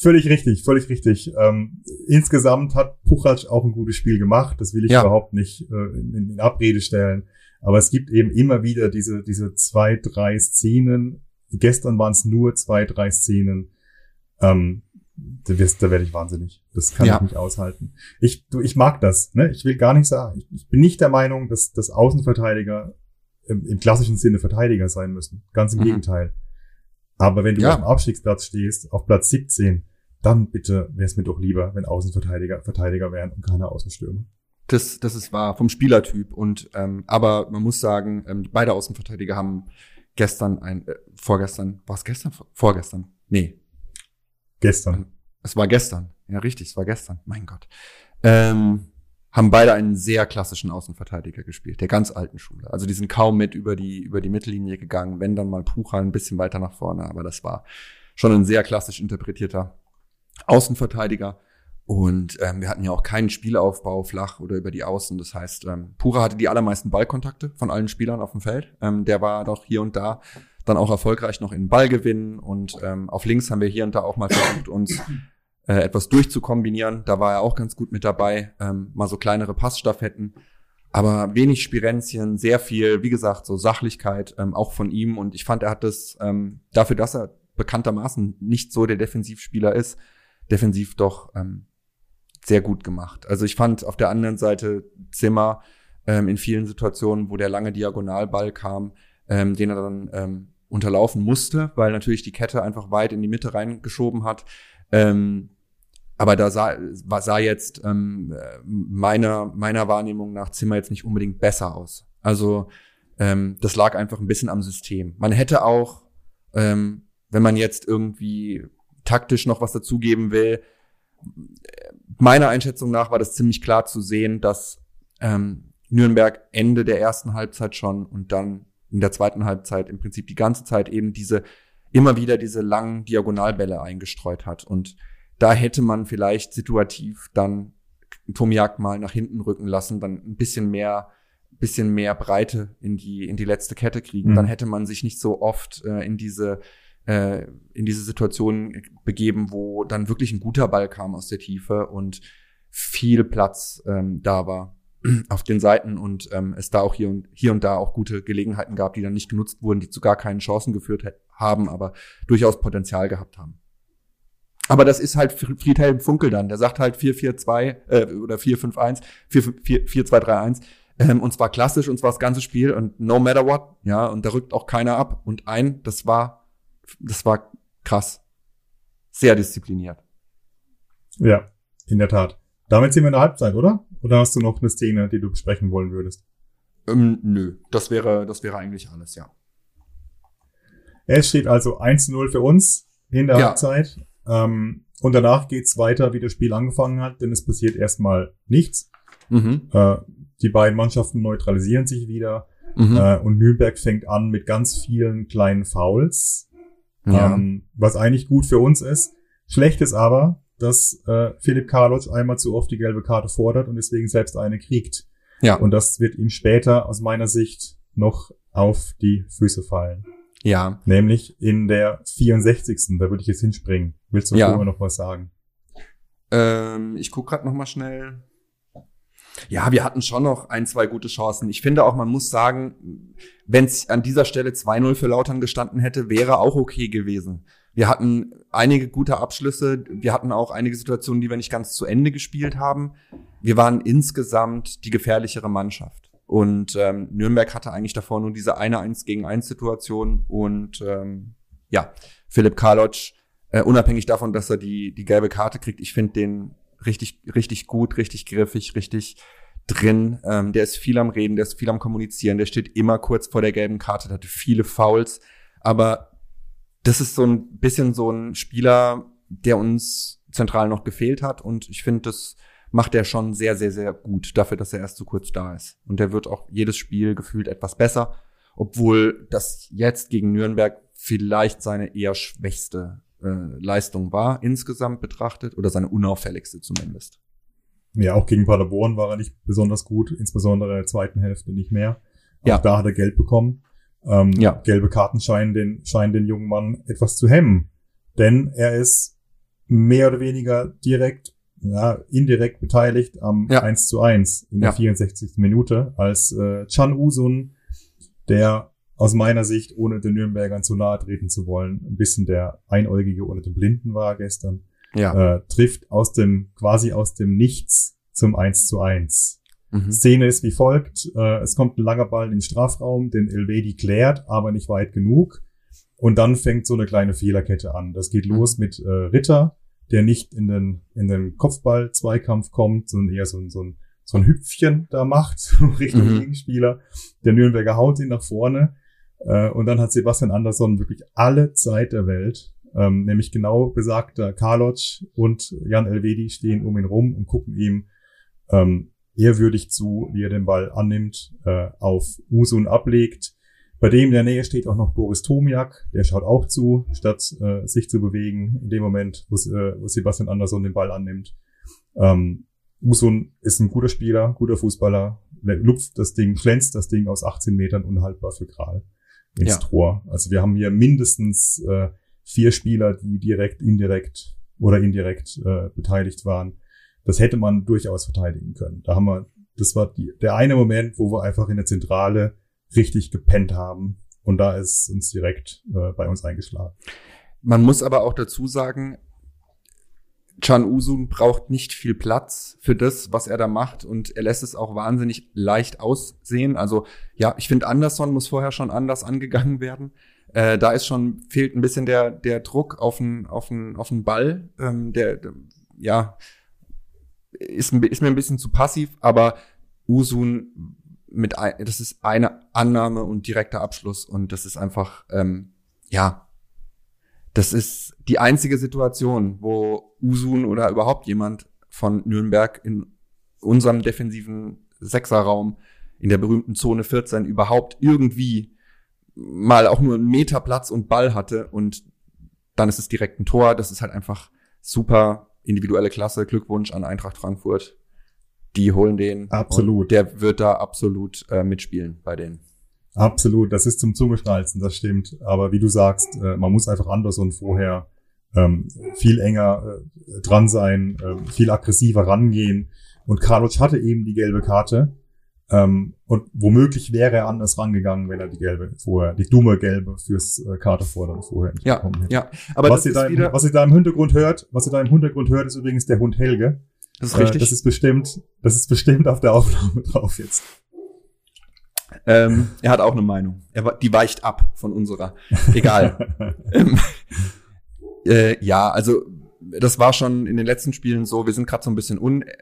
völlig richtig, völlig richtig. Ähm, insgesamt hat Puchac auch ein gutes Spiel gemacht. Das will ich ja. überhaupt nicht äh, in, in, Abrede stellen. Aber es gibt eben immer wieder diese, diese zwei, drei Szenen. Gestern waren es nur zwei, drei Szenen. Ähm, da, wirst, da werde ich wahnsinnig. Das kann ja. ich nicht aushalten. Ich, du, ich mag das. Ne? Ich will gar nicht sagen. Ich, ich bin nicht der Meinung, dass, dass Außenverteidiger im, im klassischen Sinne Verteidiger sein müssen. Ganz im mhm. Gegenteil. Aber wenn du ja. auf dem Abstiegsplatz stehst, auf Platz 17, dann bitte wäre es mir doch lieber, wenn Außenverteidiger Verteidiger wären und keine Außenstürmer. Das, das ist wahr, vom Spielertyp. Und ähm, aber man muss sagen, ähm, beide Außenverteidiger haben gestern ein, äh, vorgestern, war es gestern? Vorgestern? Nee. Gestern. Es war gestern. Ja, richtig, es war gestern. Mein Gott. Ähm, haben beide einen sehr klassischen Außenverteidiger gespielt, der ganz alten Schule. Also die sind kaum mit über die, über die Mittellinie gegangen, wenn dann mal Pucha ein bisschen weiter nach vorne, aber das war schon ein sehr klassisch interpretierter Außenverteidiger. Und ähm, wir hatten ja auch keinen Spielaufbau flach oder über die Außen. Das heißt, ähm, Pura hatte die allermeisten Ballkontakte von allen Spielern auf dem Feld. Ähm, der war doch hier und da dann auch erfolgreich noch in Ballgewinn. Und ähm, auf links haben wir hier und da auch mal versucht, uns äh, etwas durchzukombinieren. Da war er auch ganz gut mit dabei. Ähm, mal so kleinere Passstaffetten. Aber wenig Spirenzien, sehr viel, wie gesagt, so Sachlichkeit ähm, auch von ihm. Und ich fand, er hat das ähm, dafür, dass er bekanntermaßen nicht so der Defensivspieler ist, defensiv doch ähm, sehr gut gemacht. Also ich fand auf der anderen Seite Zimmer ähm, in vielen Situationen, wo der lange Diagonalball kam, ähm, den er dann ähm, unterlaufen musste, weil natürlich die Kette einfach weit in die Mitte reingeschoben hat. Ähm, aber da sah, sah jetzt ähm, meiner, meiner Wahrnehmung nach Zimmer jetzt nicht unbedingt besser aus. Also ähm, das lag einfach ein bisschen am System. Man hätte auch, ähm, wenn man jetzt irgendwie taktisch noch was dazugeben will, meiner Einschätzung nach war das ziemlich klar zu sehen, dass ähm, Nürnberg Ende der ersten Halbzeit schon und dann in der zweiten Halbzeit im Prinzip die ganze Zeit eben diese immer wieder diese langen Diagonalbälle eingestreut hat. Und da hätte man vielleicht situativ dann Tomiak mal nach hinten rücken lassen, dann ein bisschen mehr, bisschen mehr Breite in die, in die letzte Kette kriegen. Mhm. Dann hätte man sich nicht so oft äh, in diese äh, in diese Situation begeben, wo dann wirklich ein guter Ball kam aus der Tiefe und viel Platz ähm, da war auf den Seiten und ähm, es da auch hier und hier und da auch gute Gelegenheiten gab, die dann nicht genutzt wurden, die zu gar keinen Chancen geführt haben, aber durchaus Potenzial gehabt haben. Aber das ist halt Friedhelm Funkel dann. Der sagt halt 4-4-2 äh, oder 4-5-1, 4-2-3-1. Ähm, und zwar klassisch und zwar das ganze Spiel und no matter what, ja, und da rückt auch keiner ab. Und ein, das war das war krass. Sehr diszipliniert. Ja, in der Tat. Damit sind wir in der Halbzeit, oder? Oder hast du noch eine Szene, die du besprechen wollen würdest? Ähm, nö, das wäre, das wäre eigentlich alles, ja. Es steht also 1-0 für uns in der ja. Halbzeit. Ähm, und danach geht's weiter, wie das Spiel angefangen hat, denn es passiert erstmal nichts. Mhm. Äh, die beiden Mannschaften neutralisieren sich wieder. Mhm. Äh, und Nürnberg fängt an mit ganz vielen kleinen Fouls. Ja. Ähm, was eigentlich gut für uns ist. Schlecht ist aber, dass äh, Philipp Karloc einmal zu oft die gelbe Karte fordert und deswegen selbst eine kriegt. Ja. Und das wird ihm später aus meiner Sicht noch auf die Füße fallen. Ja. Nämlich in der 64. Da würde ich jetzt hinspringen. Willst du ja. vorher noch was sagen? Ähm, ich guck grad noch mal schnell. Ja, wir hatten schon noch ein, zwei gute Chancen. Ich finde auch, man muss sagen, wenn es an dieser Stelle 2-0 für Lautern gestanden hätte, wäre auch okay gewesen. Wir hatten einige gute Abschlüsse. Wir hatten auch einige Situationen, die wir nicht ganz zu Ende gespielt haben. Wir waren insgesamt die gefährlichere Mannschaft. Und ähm, Nürnberg hatte eigentlich davor nur diese eine 1 gegen 1 Situation. Und ähm, ja, Philipp Karloc, äh, unabhängig davon, dass er die, die gelbe Karte kriegt, ich finde den richtig, richtig gut, richtig griffig, richtig drin. Ähm, der ist viel am Reden, der ist viel am Kommunizieren, der steht immer kurz vor der gelben Karte, der hatte viele Fouls. Aber das ist so ein bisschen so ein Spieler, der uns zentral noch gefehlt hat. Und ich finde, das macht er schon sehr, sehr, sehr gut dafür, dass er erst so kurz da ist. Und der wird auch jedes Spiel gefühlt etwas besser, obwohl das jetzt gegen Nürnberg vielleicht seine eher schwächste äh, Leistung war, insgesamt betrachtet, oder seine unauffälligste zumindest. Ja, auch gegen Paderborn war er nicht besonders gut, insbesondere in der zweiten Hälfte nicht mehr. Auch ja. da hat er Geld bekommen. Ähm, ja. Gelbe Karten scheinen den, scheinen den jungen Mann etwas zu hemmen. Denn er ist mehr oder weniger direkt, ja, indirekt beteiligt am ja. 1 zu 1 in der ja. 64. Minute, als äh, Chan Usun, der aus meiner Sicht, ohne den Nürnbergern zu nahe treten zu wollen, ein bisschen der Einäugige oder den Blinden war gestern, ja. äh, trifft aus dem, quasi aus dem Nichts zum 1 zu 1. Mhm. Szene ist wie folgt, äh, es kommt ein langer Ball in den Strafraum, den Elvedi klärt, aber nicht weit genug. Und dann fängt so eine kleine Fehlerkette an. Das geht mhm. los mit äh, Ritter, der nicht in den, in den Kopfball-Zweikampf kommt, sondern eher so, so, ein, so ein Hüpfchen da macht, Richtung mhm. Gegenspieler. Der Nürnberger haut ihn nach vorne Äh, und dann hat Sebastian Andersson wirklich alle Zeit der Welt, ähm, nämlich genau besagter Karloc und Jan Elvedi stehen um ihn rum und gucken ihm ähm, ehrwürdig zu, wie er den Ball annimmt, äh, auf Usun ablegt. Bei dem in der Nähe steht auch noch Boris Tomiak, der schaut auch zu, statt äh, sich zu bewegen, in dem Moment, wo, äh, wo Sebastian Andersson den Ball annimmt. Ähm, Usun ist ein guter Spieler, guter Fußballer, lupft das Ding, glänzt das Ding aus 18 Metern unhaltbar für Kral ins ja. Tor. Also wir haben hier mindestens äh, vier Spieler, die direkt, indirekt oder indirekt äh, beteiligt waren. Das hätte man durchaus verteidigen können. Da haben wir, das war die, der eine Moment, wo wir einfach in der Zentrale richtig gepennt haben. Und da ist uns direkt äh, bei uns eingeschlagen. Man muss aber auch dazu sagen, Chan Usun braucht nicht viel Platz für das, was er da macht und er lässt es auch wahnsinnig leicht aussehen. Also ja, ich finde, Anderson muss vorher schon anders angegangen werden. Äh, da ist schon, fehlt ein bisschen der, der Druck auf den, auf den, auf den Ball. Ähm, der, der, ja, ist, ist mir ein bisschen zu passiv, aber Usun mit, ein, das ist eine Annahme und direkter Abschluss und das ist einfach, ähm, ja, das ist die einzige Situation, wo Usun oder überhaupt jemand von Nürnberg in unserem defensiven Sechserraum in der berühmten Zone 14 überhaupt irgendwie mal auch nur einen Meter Platz und Ball hatte und dann ist es direkt ein Tor. Das ist halt einfach super individuelle Klasse. Glückwunsch an Eintracht Frankfurt. Die holen den. Absolut. der wird da absolut äh, mitspielen bei denen. Absolut, das ist zum Zungeschnalzen, das stimmt. Aber wie du sagst, äh, man muss einfach anders und vorher ähm, viel enger äh, dran sein, äh, viel aggressiver rangehen. Und Karloc hatte eben die gelbe Karte. Ähm, und womöglich wäre er anders rangegangen, wenn er die gelbe vorher, die dumme gelbe fürs äh, Karte fordern vorher nicht ja, bekommen hätte. Ja, aber was ihr, da im, was ihr da im Hintergrund hört, was ihr da im Hintergrund hört, ist übrigens der Hund Helge. Das ist richtig. Äh, das ist bestimmt, das ist bestimmt auf der Aufnahme drauf jetzt. Ähm, er hat auch eine Meinung. Er, die weicht ab von unserer. Egal. ähm, äh, ja, also das war schon in den letzten Spielen so. Wir sind gerade so ein bisschen un, äh,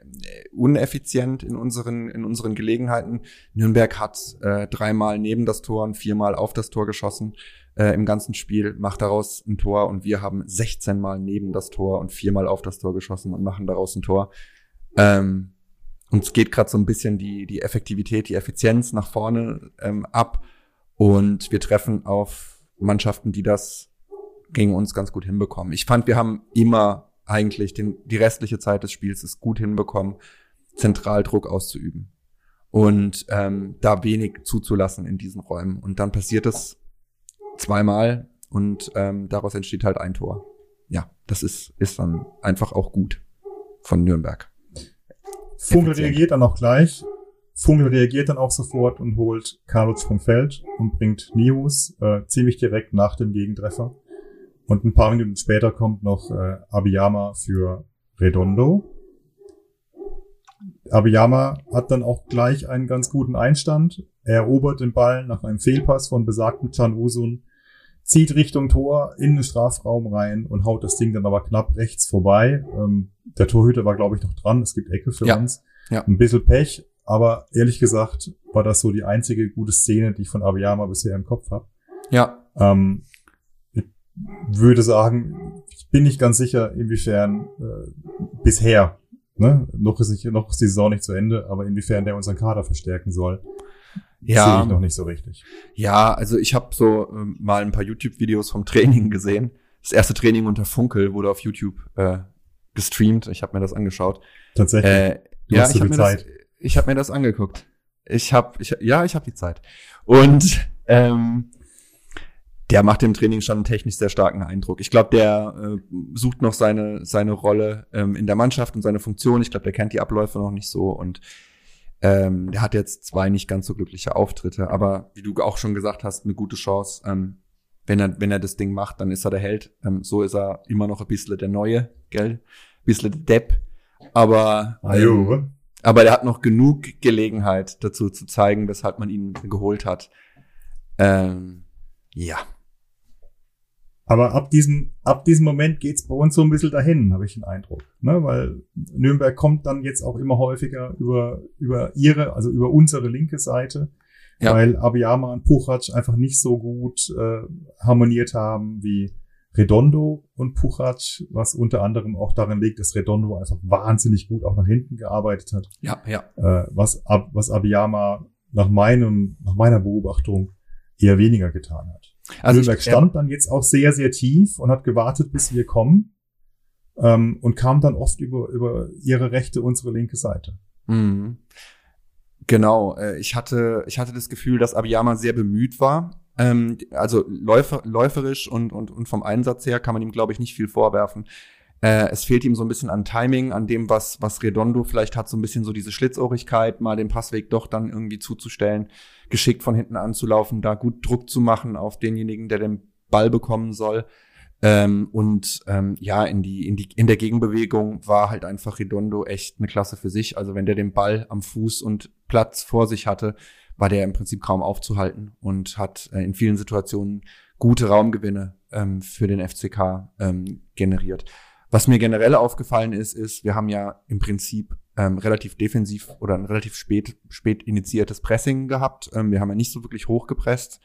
uneffizient in unseren in unseren Gelegenheiten. Nürnberg hat äh, dreimal neben das Tor und viermal auf das Tor geschossen äh, im ganzen Spiel, macht daraus ein Tor und wir haben 16 Mal neben das Tor und viermal auf das Tor geschossen und machen daraus ein Tor. Ähm, uns geht gerade so ein bisschen die, die Effektivität, die Effizienz nach vorne ähm, ab. Und wir treffen auf Mannschaften, die das gegen uns ganz gut hinbekommen. Ich fand, wir haben immer eigentlich den, die restliche Zeit des Spiels es gut hinbekommen, Zentraldruck auszuüben und ähm, da wenig zuzulassen in diesen Räumen. Und dann passiert es zweimal und ähm, daraus entsteht halt ein Tor. Ja, das ist, ist dann einfach auch gut von Nürnberg. Funkel reagiert dann auch gleich. Funkel reagiert dann auch sofort und holt Karlutz vom Feld und bringt Nius äh, ziemlich direkt nach dem Gegentreffer. Und ein paar Minuten später kommt noch äh, Abiyama für Redondo. Abiyama hat dann auch gleich einen ganz guten Einstand. Er erobert den Ball nach einem Fehlpass von besagten Chan Usun, zieht Richtung Tor in den Strafraum rein und haut das Ding dann aber knapp rechts vorbei. Ähm, der Torhüter war, glaube ich, noch dran. Es gibt Ecke für ja. uns. Ja. Ein bisschen Pech, aber ehrlich gesagt war das so die einzige gute Szene, die ich von Abiyama bisher im Kopf habe. Ja. Ähm, würde sagen, ich bin nicht ganz sicher, inwiefern äh, bisher, ne, noch ist, nicht, noch ist die Saison nicht zu Ende, aber inwiefern der unseren Kader verstärken soll. Ja. Sehe ich noch nicht so richtig. Ja, also ich habe so ähm, mal ein paar YouTube-Videos vom Training gesehen. Das erste Training unter Funkel wurde auf YouTube äh, gestreamt. Ich habe mir das angeschaut. Tatsächlich. Äh, ja, ich habe mir, das, ich hab mir das angeguckt. Ich habe, ich, ja, ich habe die Zeit. Und ähm, der macht im Training schon einen technisch sehr starken Eindruck. Ich glaube, der äh, sucht noch seine seine Rolle ähm, in der Mannschaft und seine Funktion. Ich glaube, der kennt die Abläufe noch nicht so und ähm, der hat jetzt zwei nicht ganz so glückliche Auftritte, aber wie du auch schon gesagt hast, eine gute Chance. Ähm, wenn er, wenn er das Ding macht, dann ist er der Held. Ähm, so ist er immer noch ein bisschen der Neue, gell? Ein bisschen der Depp. Aber, ähm, aber der hat noch genug Gelegenheit dazu zu zeigen, weshalb man ihn geholt hat. Ähm, ja. Aber ab diesem, ab diesem Moment geht's bei uns so ein bisschen dahin, habe ich den Eindruck. Ne? Weil Nürnberg kommt dann jetzt auch immer häufiger über, über ihre, also über unsere linke Seite. ja. weil Abiyama und Puchac einfach nicht so gut äh, harmoniert haben wie Redondo und Puchac, was unter anderem auch darin liegt, dass Redondo einfach wahnsinnig gut auch nach hinten gearbeitet hat. Ja, ja. Äh, was, Ab, was Abiyama nach meinem, nach meiner Beobachtung eher weniger getan hat. Also Nürnberg stand dann jetzt auch sehr, sehr tief und hat gewartet, bis wir kommen ähm, und kam dann oft über, über ihre rechte, unsere linke Seite. Mhm. Genau, äh, ich hatte, ich hatte das Gefühl, dass Abiyama sehr bemüht war. Ähm, also läufer, läuferisch und, und, und vom Einsatz her kann man ihm, glaube ich, nicht viel vorwerfen. Äh, es fehlt ihm so ein bisschen an Timing, an dem, was, was Redondo vielleicht hat, so ein bisschen so diese Schlitzohrigkeit, mal den Passweg doch dann irgendwie zuzustellen, geschickt von hinten anzulaufen, da gut Druck zu machen auf denjenigen, der den Ball bekommen soll. Ähm, und ähm, ja, in die, in die, in der Gegenbewegung war halt einfach Redondo echt eine Klasse für sich. Also wenn der den Ball am Fuß und Platz vor sich hatte, war der im Prinzip kaum aufzuhalten und hat äh, in vielen Situationen gute Raumgewinne ähm, für den FCK ähm, generiert. Was mir generell aufgefallen ist, ist, wir haben ja im Prinzip ähm, relativ defensiv oder ein relativ spät, spät initiiertes Pressing gehabt. Ähm, wir haben ja nicht so wirklich hochgepresst.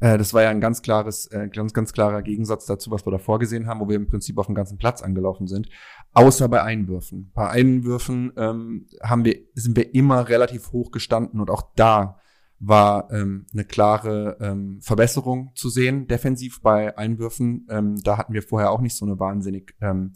Äh, das war ja ein ganz klares, äh, ganz, ganz klarer Gegensatz dazu, was wir da vorgesehen haben, wo wir im Prinzip auf dem ganzen Platz angelaufen sind. Außer bei Einwürfen. Bei Einwürfen ähm, haben wir, sind wir immer relativ hoch gestanden und auch da war ähm, eine klare ähm, Verbesserung zu sehen, defensiv bei Einwürfen. Ähm, da hatten wir vorher auch nicht so eine wahnsinnig ähm,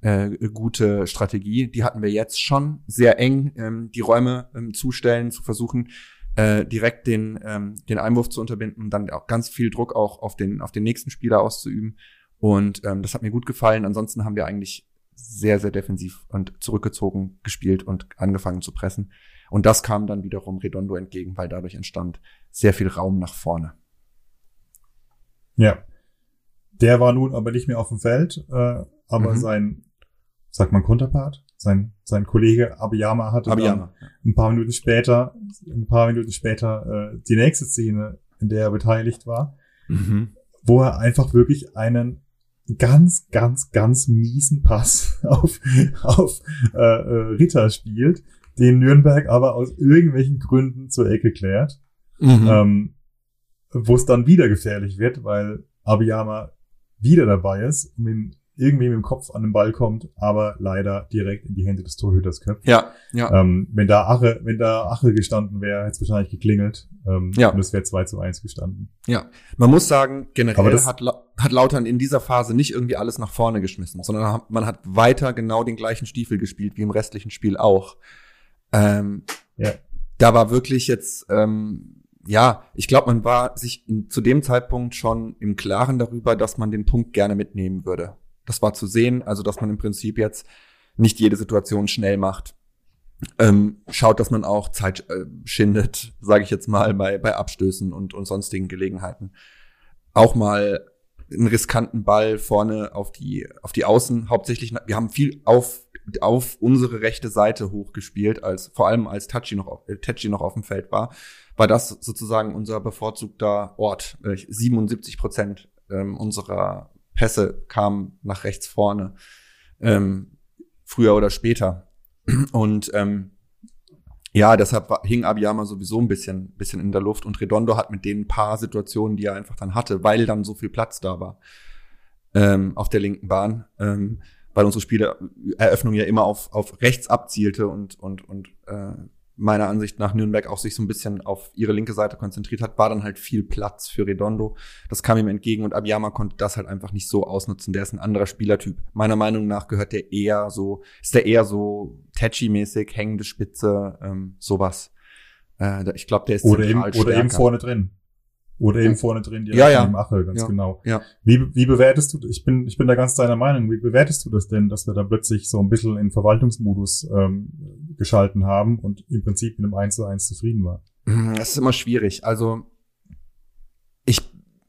äh, gute Strategie. Die hatten wir jetzt schon sehr eng, ähm, die Räume ähm, zustellen, zu versuchen, äh, direkt den, ähm, den Einwurf zu unterbinden und dann auch ganz viel Druck auch auf den, auf den nächsten Spieler auszuüben. Und ähm, das hat mir gut gefallen. Ansonsten haben wir eigentlich sehr, sehr defensiv und zurückgezogen gespielt und angefangen zu pressen. Und das kam dann wiederum Redondo entgegen, weil dadurch entstand sehr viel Raum nach vorne. Ja. Der war nun aber nicht mehr auf dem Feld, äh, aber mhm. sein, sagt man Konterpart, sein, sein Kollege Abiyama hatte Abiyama. ein paar Minuten später, ein paar Minuten später äh, die nächste Szene, in der er beteiligt war, mhm. wo er einfach wirklich einen ganz, ganz, ganz miesen Pass auf, auf äh, äh, Ritter spielt, den Nürnberg aber aus irgendwelchen Gründen zur Ecke klärt. Mhm. Ähm, wo es dann wieder gefährlich wird, weil Abiyama wieder dabei ist und ihm irgendwie mit dem Kopf an den Ball kommt, aber leider direkt in die Hände des Torhüters köpft. Ja, ja. Ähm, wenn da Ache, wenn da Ache gestanden wäre, hätte es wahrscheinlich geklingelt. Ähm, ja. Und es wäre 2 zu 1 gestanden. Ja. Man muss sagen, generell hat, hat Lautern in dieser Phase nicht irgendwie alles nach vorne geschmissen, sondern man hat weiter genau den gleichen Stiefel gespielt wie im restlichen Spiel auch. Ähm, ja. Da war wirklich jetzt, ähm, ja, ich glaube, man war sich in, zu dem Zeitpunkt schon im Klaren darüber, dass man den Punkt gerne mitnehmen würde. Das war zu sehen, also dass man im Prinzip jetzt nicht jede Situation schnell macht. Ähm, schaut, dass man auch Zeit äh, schindet, sage ich jetzt mal, bei, bei Abstößen und, und sonstigen Gelegenheiten. Auch mal einen riskanten Ball vorne auf die, auf die Außen, hauptsächlich, wir haben viel auf auf unsere rechte Seite hochgespielt, als vor allem als Tachi noch, äh, Tachi noch auf dem Feld war, war das sozusagen unser bevorzugter Ort. 77 Prozent ähm, unserer Pässe kamen nach rechts vorne, ähm, früher oder später. Und ähm, ja, deshalb hing Abiyama sowieso ein bisschen, bisschen in der Luft und Redondo hat mit den paar Situationen, die er einfach dann hatte, weil dann so viel Platz da war, ähm, auf der linken Bahn, ähm, weil unsere Spieleröffnung ja immer auf, auf rechts abzielte und, und, und äh, meiner Ansicht nach Nürnberg auch sich so ein bisschen auf ihre linke Seite konzentriert hat, war dann halt viel Platz für Redondo. Das kam ihm entgegen und Abiyama konnte das halt einfach nicht so ausnutzen. Der ist ein anderer Spielertyp. Meiner Meinung nach gehört der eher so, ist der eher so Tatchy-mäßig, hängende Spitze, ähm, sowas. Äh, ich glaube, der ist oder eben, oder eben vorne drin. Oder eben vorne drin die ja, ja. Ache, ganz ja. genau. Ja. Wie, wie bewertest du, ich bin, ich bin da ganz deiner Meinung, wie bewertest du das denn, dass wir da plötzlich so ein bisschen in Verwaltungsmodus ähm, geschalten haben und im Prinzip mit einem 1 zu 1 zufrieden waren? Mhm, das ist immer schwierig. Also ich,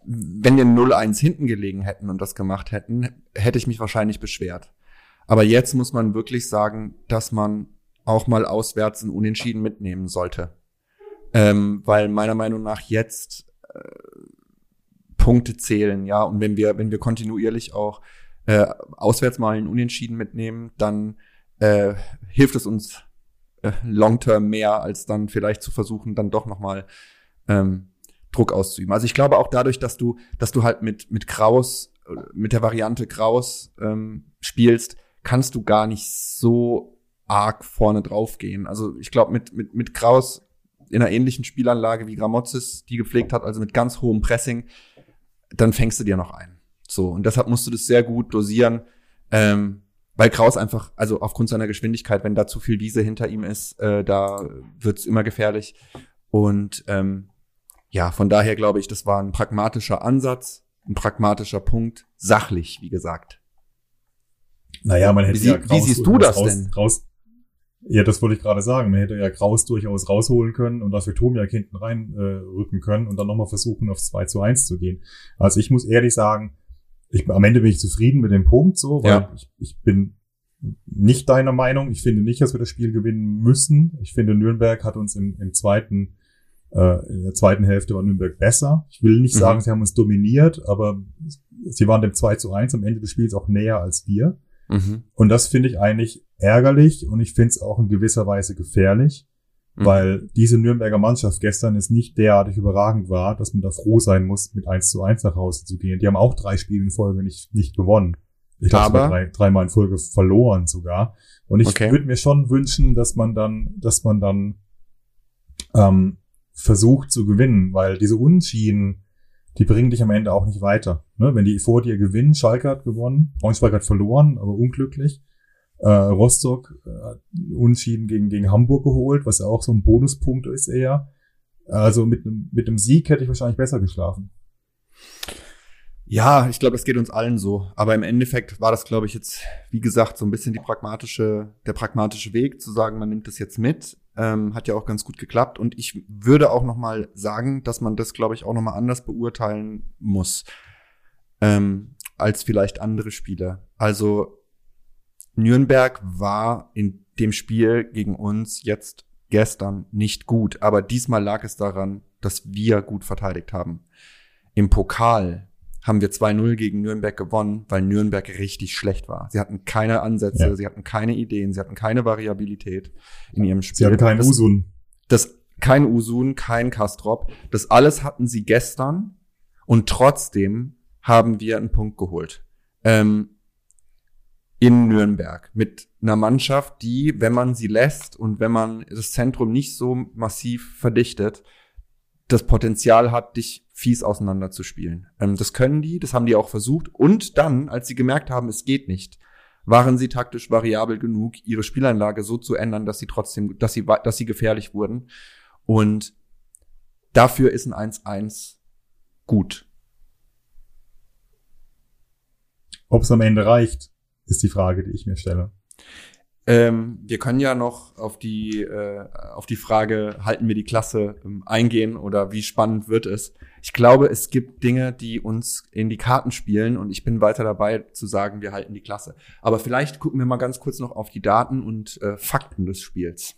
wenn wir 0-1 hinten gelegen hätten und das gemacht hätten, hätte ich mich wahrscheinlich beschwert. Aber jetzt muss man wirklich sagen, dass man auch mal auswärts ein Unentschieden mitnehmen sollte. Ähm, weil meiner Meinung nach jetzt Punkte zählen, ja. Und wenn wir, wenn wir kontinuierlich auch äh, auswärts mal einen Unentschieden mitnehmen, dann äh, hilft es uns äh, long term mehr, als dann vielleicht zu versuchen, dann doch nochmal ähm, Druck auszuüben. Also ich glaube auch dadurch, dass du, dass du halt mit, mit Kraus, mit der Variante Kraus ähm, spielst, kannst du gar nicht so arg vorne drauf gehen. Also ich glaube, mit, mit, mit Kraus in einer ähnlichen Spielanlage wie Gramozis die gepflegt hat, also mit ganz hohem Pressing, dann fängst du dir noch ein. So, und deshalb musst du das sehr gut dosieren, ähm, weil Kraus einfach, also aufgrund seiner Geschwindigkeit, wenn da zu viel Wiese hinter ihm ist, äh, da wird's immer gefährlich. Und ähm, ja, von daher glaube ich, das war ein pragmatischer Ansatz, ein pragmatischer Punkt, sachlich, wie gesagt. Naja, man hätte wie, ja Kraus wie siehst du das raus, denn? Raus, ja, das wollte ich gerade sagen. Man hätte ja Kraus durchaus rausholen können und dafür Tomiak hinten rein äh, können und dann nochmal versuchen, aufs 2 zu 1 zu gehen. Also ich muss ehrlich sagen, ich, am Ende bin ich zufrieden mit dem Punkt so, weil Ja. ich, ich bin nicht deiner Meinung. Ich finde nicht, dass wir das Spiel gewinnen müssen. Ich finde, Nürnberg hat uns im, im zweiten, äh, in der zweiten Hälfte war Nürnberg besser. Ich will nicht Mhm. sagen, sie haben uns dominiert, aber sie waren dem 2 zu 1 am Ende des Spiels auch näher als wir. Mhm. Und das finde ich eigentlich ärgerlich und ich finde es auch in gewisser Weise gefährlich, Mhm. weil diese Nürnberger Mannschaft gestern ist nicht derartig überragend war, dass man da froh sein muss, mit 1 zu 1 nach Hause zu gehen. Die haben auch drei Spiele in Folge nicht, nicht gewonnen. Ich glaube, drei, dreimal in Folge verloren sogar. Und ich Okay. würde mir schon wünschen, dass man dann, dass man dann ähm, versucht zu gewinnen, weil diese Unentschieden, die bringen dich am Ende auch nicht weiter. Ne? Wenn die vor dir gewinnen, Schalke hat gewonnen, Braunschweig hat verloren, aber unglücklich. Äh, Rostock äh, Unentschieden gegen, gegen Hamburg geholt, was ja auch so ein Bonuspunkt ist eher. Also mit einem mit einem Sieg hätte ich wahrscheinlich besser geschlafen. Ja, ich glaube, das geht uns allen so. Aber im Endeffekt war das, glaube ich, jetzt, wie gesagt, so ein bisschen die pragmatische, der pragmatische Weg, zu sagen, man nimmt das jetzt mit. Ähm, hat ja auch ganz gut geklappt. Und ich würde auch noch mal sagen, dass man das, glaube ich, auch noch mal anders beurteilen muss ähm, als vielleicht andere Spieler. Also Nürnberg war in dem Spiel gegen uns jetzt gestern nicht gut, aber diesmal lag es daran, dass wir gut verteidigt haben. Im Pokal haben wir 2-0 gegen Nürnberg gewonnen, weil Nürnberg richtig schlecht war. Sie hatten keine Ansätze, Ja. sie hatten keine Ideen, sie hatten keine Variabilität in ihrem Spiel. Sie haben keinen Usun. das kein Usun, kein Kastrop. Das alles hatten sie gestern und trotzdem haben wir einen Punkt geholt. Ähm, in Nürnberg mit einer Mannschaft, die, wenn man sie lässt und wenn man das Zentrum nicht so massiv verdichtet, das Potenzial hat, dich fies auseinanderzuspielen. Ähm, das können die, das haben die auch versucht. Und dann, als sie gemerkt haben, es geht nicht, waren sie taktisch variabel genug, ihre Spieleinlage so zu ändern, dass sie trotzdem, dass sie, dass sie gefährlich wurden. Und dafür ist ein 1-1 gut. Ob es am Ende reicht, ist die Frage, die ich mir stelle. Ähm, wir können ja noch auf die, äh, auf die Frage, halten wir die Klasse ähm, eingehen oder wie spannend wird es? Ich glaube, es gibt Dinge, die uns in die Karten spielen und ich bin weiter dabei zu sagen, wir halten die Klasse. Aber vielleicht gucken wir mal ganz kurz noch auf die Daten und äh, Fakten des Spiels.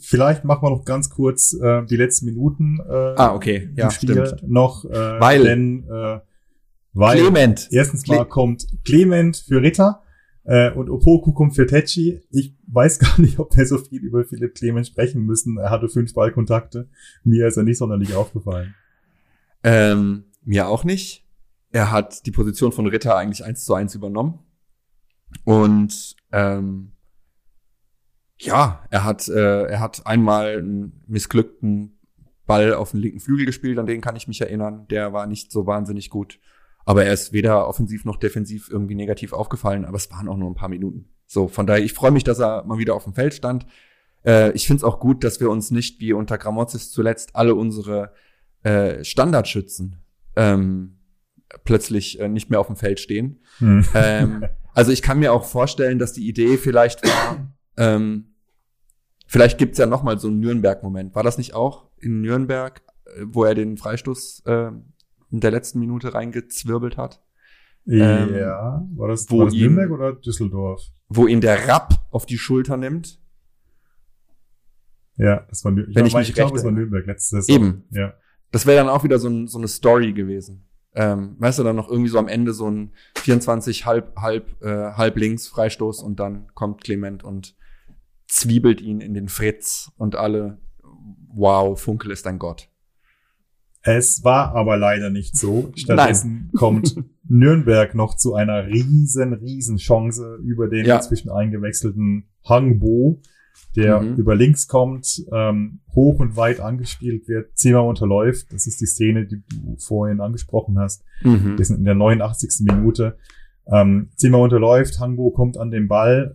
Vielleicht machen wir noch ganz kurz äh, die letzten Minuten äh, Ah, okay. Ja, stimmt. noch, äh, Weil- denn äh, weil Clement. erstens mal Cle- kommt Clement für Ritter äh, und Opoku kommt für Tetschi. Ich weiß gar nicht, ob wir so viel über Philipp Clement sprechen müssen. Er hatte fünf Ballkontakte. Mir ist er nicht sonderlich aufgefallen. Ähm, mir auch nicht. Er hat die Position von Ritter eigentlich eins zu eins übernommen. Und ähm, ja, er hat, äh, er hat einmal einen missglückten Ball auf den linken Flügel gespielt, an den kann ich mich erinnern. Der war nicht so wahnsinnig gut. Aber er ist weder offensiv noch defensiv irgendwie negativ aufgefallen, aber es waren auch nur ein paar Minuten. So, von daher, ich freue mich, dass er mal wieder auf dem Feld stand. Äh, ich finde es auch gut, dass wir uns nicht wie unter Gramozis zuletzt alle unsere äh, Standardschützen ähm, plötzlich äh, nicht mehr auf dem Feld stehen. Hm. Ähm, also ich kann mir auch vorstellen, dass die Idee vielleicht war, ähm, vielleicht gibt's ja noch mal so einen Nürnberg-Moment. War das nicht auch in Nürnberg, äh, wo er den Freistoß äh, in der letzten Minute reingezwirbelt hat? Ähm, ja, war das, wo war das ihm- Nürnberg oder Düsseldorf? Wo ihn der Rapp auf die Schulter nimmt? Ja, das war Nürnberg. Wenn ich glaube, mich glaube, es war. Nürnberg letzte Saison. Eben. Ja. Das wäre dann auch wieder so, ein, so eine Story gewesen. Ähm, weißt du, dann noch irgendwie so am Ende so ein 24 halb, halb, äh, halb links Freistoß und dann kommt Clement und zwiebelt ihn in den Fritz und alle, wow, Funkel ist ein Gott. Es war aber leider nicht so. Stattdessen kommt Nürnberg noch zu einer riesen, riesen Chance über den Ja. inzwischen eingewechselten Hangbo, der Mhm. über links kommt, ähm, hoch und weit angespielt wird, Zimmer unterläuft. Das ist die Szene, die du vorhin angesprochen hast. Mhm. Wir sind in der 89. Minute. Ähm, Zimmer unterläuft, Hangbo kommt an den Ball.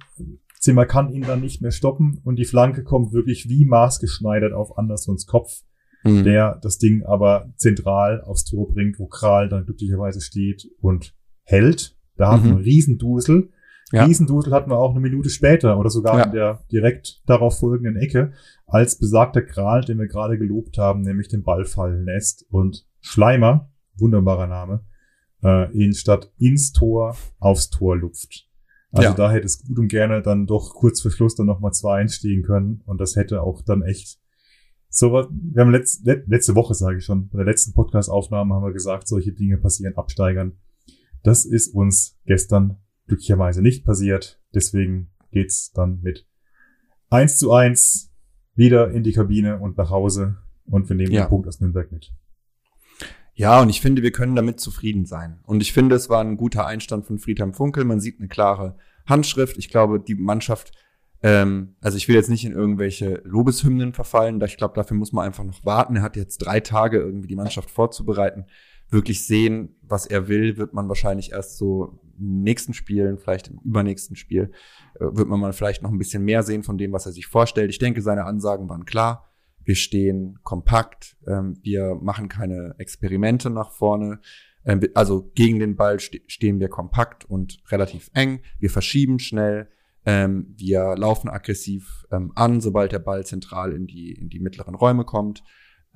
Zimmer kann ihn dann nicht mehr stoppen und die Flanke kommt wirklich wie maßgeschneidert auf Andersons Kopf Mhm. der das Ding aber zentral aufs Tor bringt, wo Kral dann glücklicherweise steht und hält. Da hatten Mhm. wir einen Riesendusel. Ja. Riesendusel hatten wir auch eine Minute später oder sogar Ja. in der direkt darauf folgenden Ecke, als besagter Kral, den wir gerade gelobt haben, nämlich den Ball fallen lässt und Schleimer, wunderbarer Name, äh, ihn statt ins Tor aufs Tor lupft. Also Ja. da hätte es gut und gerne dann doch kurz vor Schluss dann nochmal zwei entstehen können und das hätte auch dann echt so was, wir haben letz, let, letzte Woche, sage ich schon, bei der letzten Podcast-Aufnahme haben wir gesagt, solche Dinge passieren Absteigern. Das ist uns gestern glücklicherweise nicht passiert. Deswegen geht's dann mit 1 zu 1 wieder in die Kabine und nach Hause und wir nehmen Ja. den Punkt aus Nürnberg mit. Ja, und ich finde, wir können damit zufrieden sein. Und ich finde, es war ein guter Einstand von Friedhelm Funkel. Man sieht eine klare Handschrift. Ich glaube, die Mannschaft, ähm, also ich will jetzt nicht in irgendwelche Lobeshymnen verfallen. Ich glaube, dafür muss man einfach noch warten. Er hat jetzt drei Tage irgendwie die Mannschaft vorzubereiten. Wirklich sehen, was er will, wird man wahrscheinlich erst so im nächsten Spielen, vielleicht im übernächsten Spiel, äh, wird man mal vielleicht noch ein bisschen mehr sehen von dem, was er sich vorstellt. Ich denke, seine Ansagen waren klar. Wir stehen kompakt, ähm, wir machen keine Experimente nach vorne. Ähm, also gegen den Ball ste stehen wir kompakt und relativ eng. Wir verschieben schnell. Ähm, wir laufen aggressiv ähm, an, sobald der Ball zentral in die, in die mittleren Räume kommt.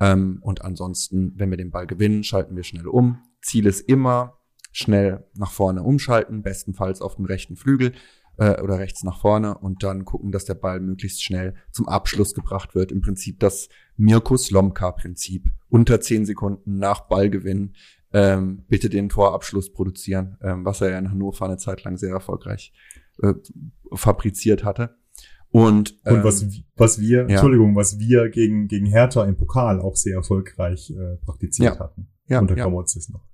Ähm, und ansonsten, wenn wir den Ball gewinnen, schalten wir schnell um. Ziel ist immer schnell nach vorne umschalten, bestenfalls auf den rechten Flügel äh, oder rechts nach vorne und dann gucken, dass der Ball möglichst schnell zum Abschluss gebracht wird. Im Prinzip das Mirko Slomka-Prinzip. Unter zehn Sekunden nach Ballgewinn ähm, bitte den Torabschluss produzieren, ähm, was er ja in Hannover eine Zeit lang sehr erfolgreich äh, fabriziert hatte. Und, Und ähm, was, was wir, ja. Entschuldigung, was wir gegen, gegen Hertha im Pokal auch sehr erfolgreich äh, praktiziert Ja. hatten. ja, unter ja. Gramozis noch.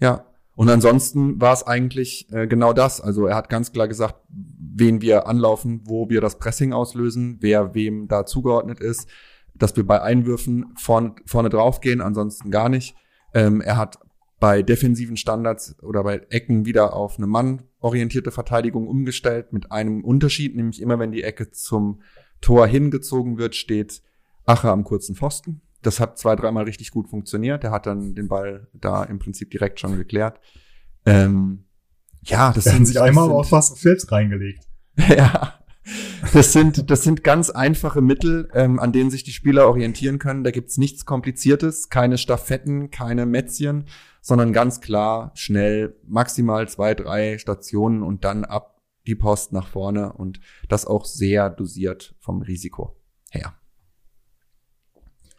Ja, und ansonsten war es eigentlich äh, genau das. Also er hat ganz klar gesagt, wen wir anlaufen, wo wir das Pressing auslösen, wer wem da zugeordnet ist, dass wir bei Einwürfen vorn, vorne drauf gehen, ansonsten gar nicht. Ähm, er hat bei defensiven Standards oder bei Ecken wieder auf eine mannorientierte Verteidigung umgestellt, mit einem Unterschied, nämlich immer wenn die Ecke zum Tor hingezogen wird, steht Ache am kurzen Pfosten. Das hat zwei, dreimal richtig gut funktioniert. Er hat dann den Ball da im Prinzip direkt schon geklärt. Ähm, ja, das sind sich einmal auch sind, fast selbst reingelegt. ja, das sind das sind ganz einfache Mittel, ähm, an denen sich die Spieler orientieren können. Da gibt's nichts Kompliziertes, keine Staffetten, keine Mätzchen, sondern ganz klar schnell maximal zwei, drei Stationen und dann ab die Post nach vorne und das auch sehr dosiert vom Risiko her.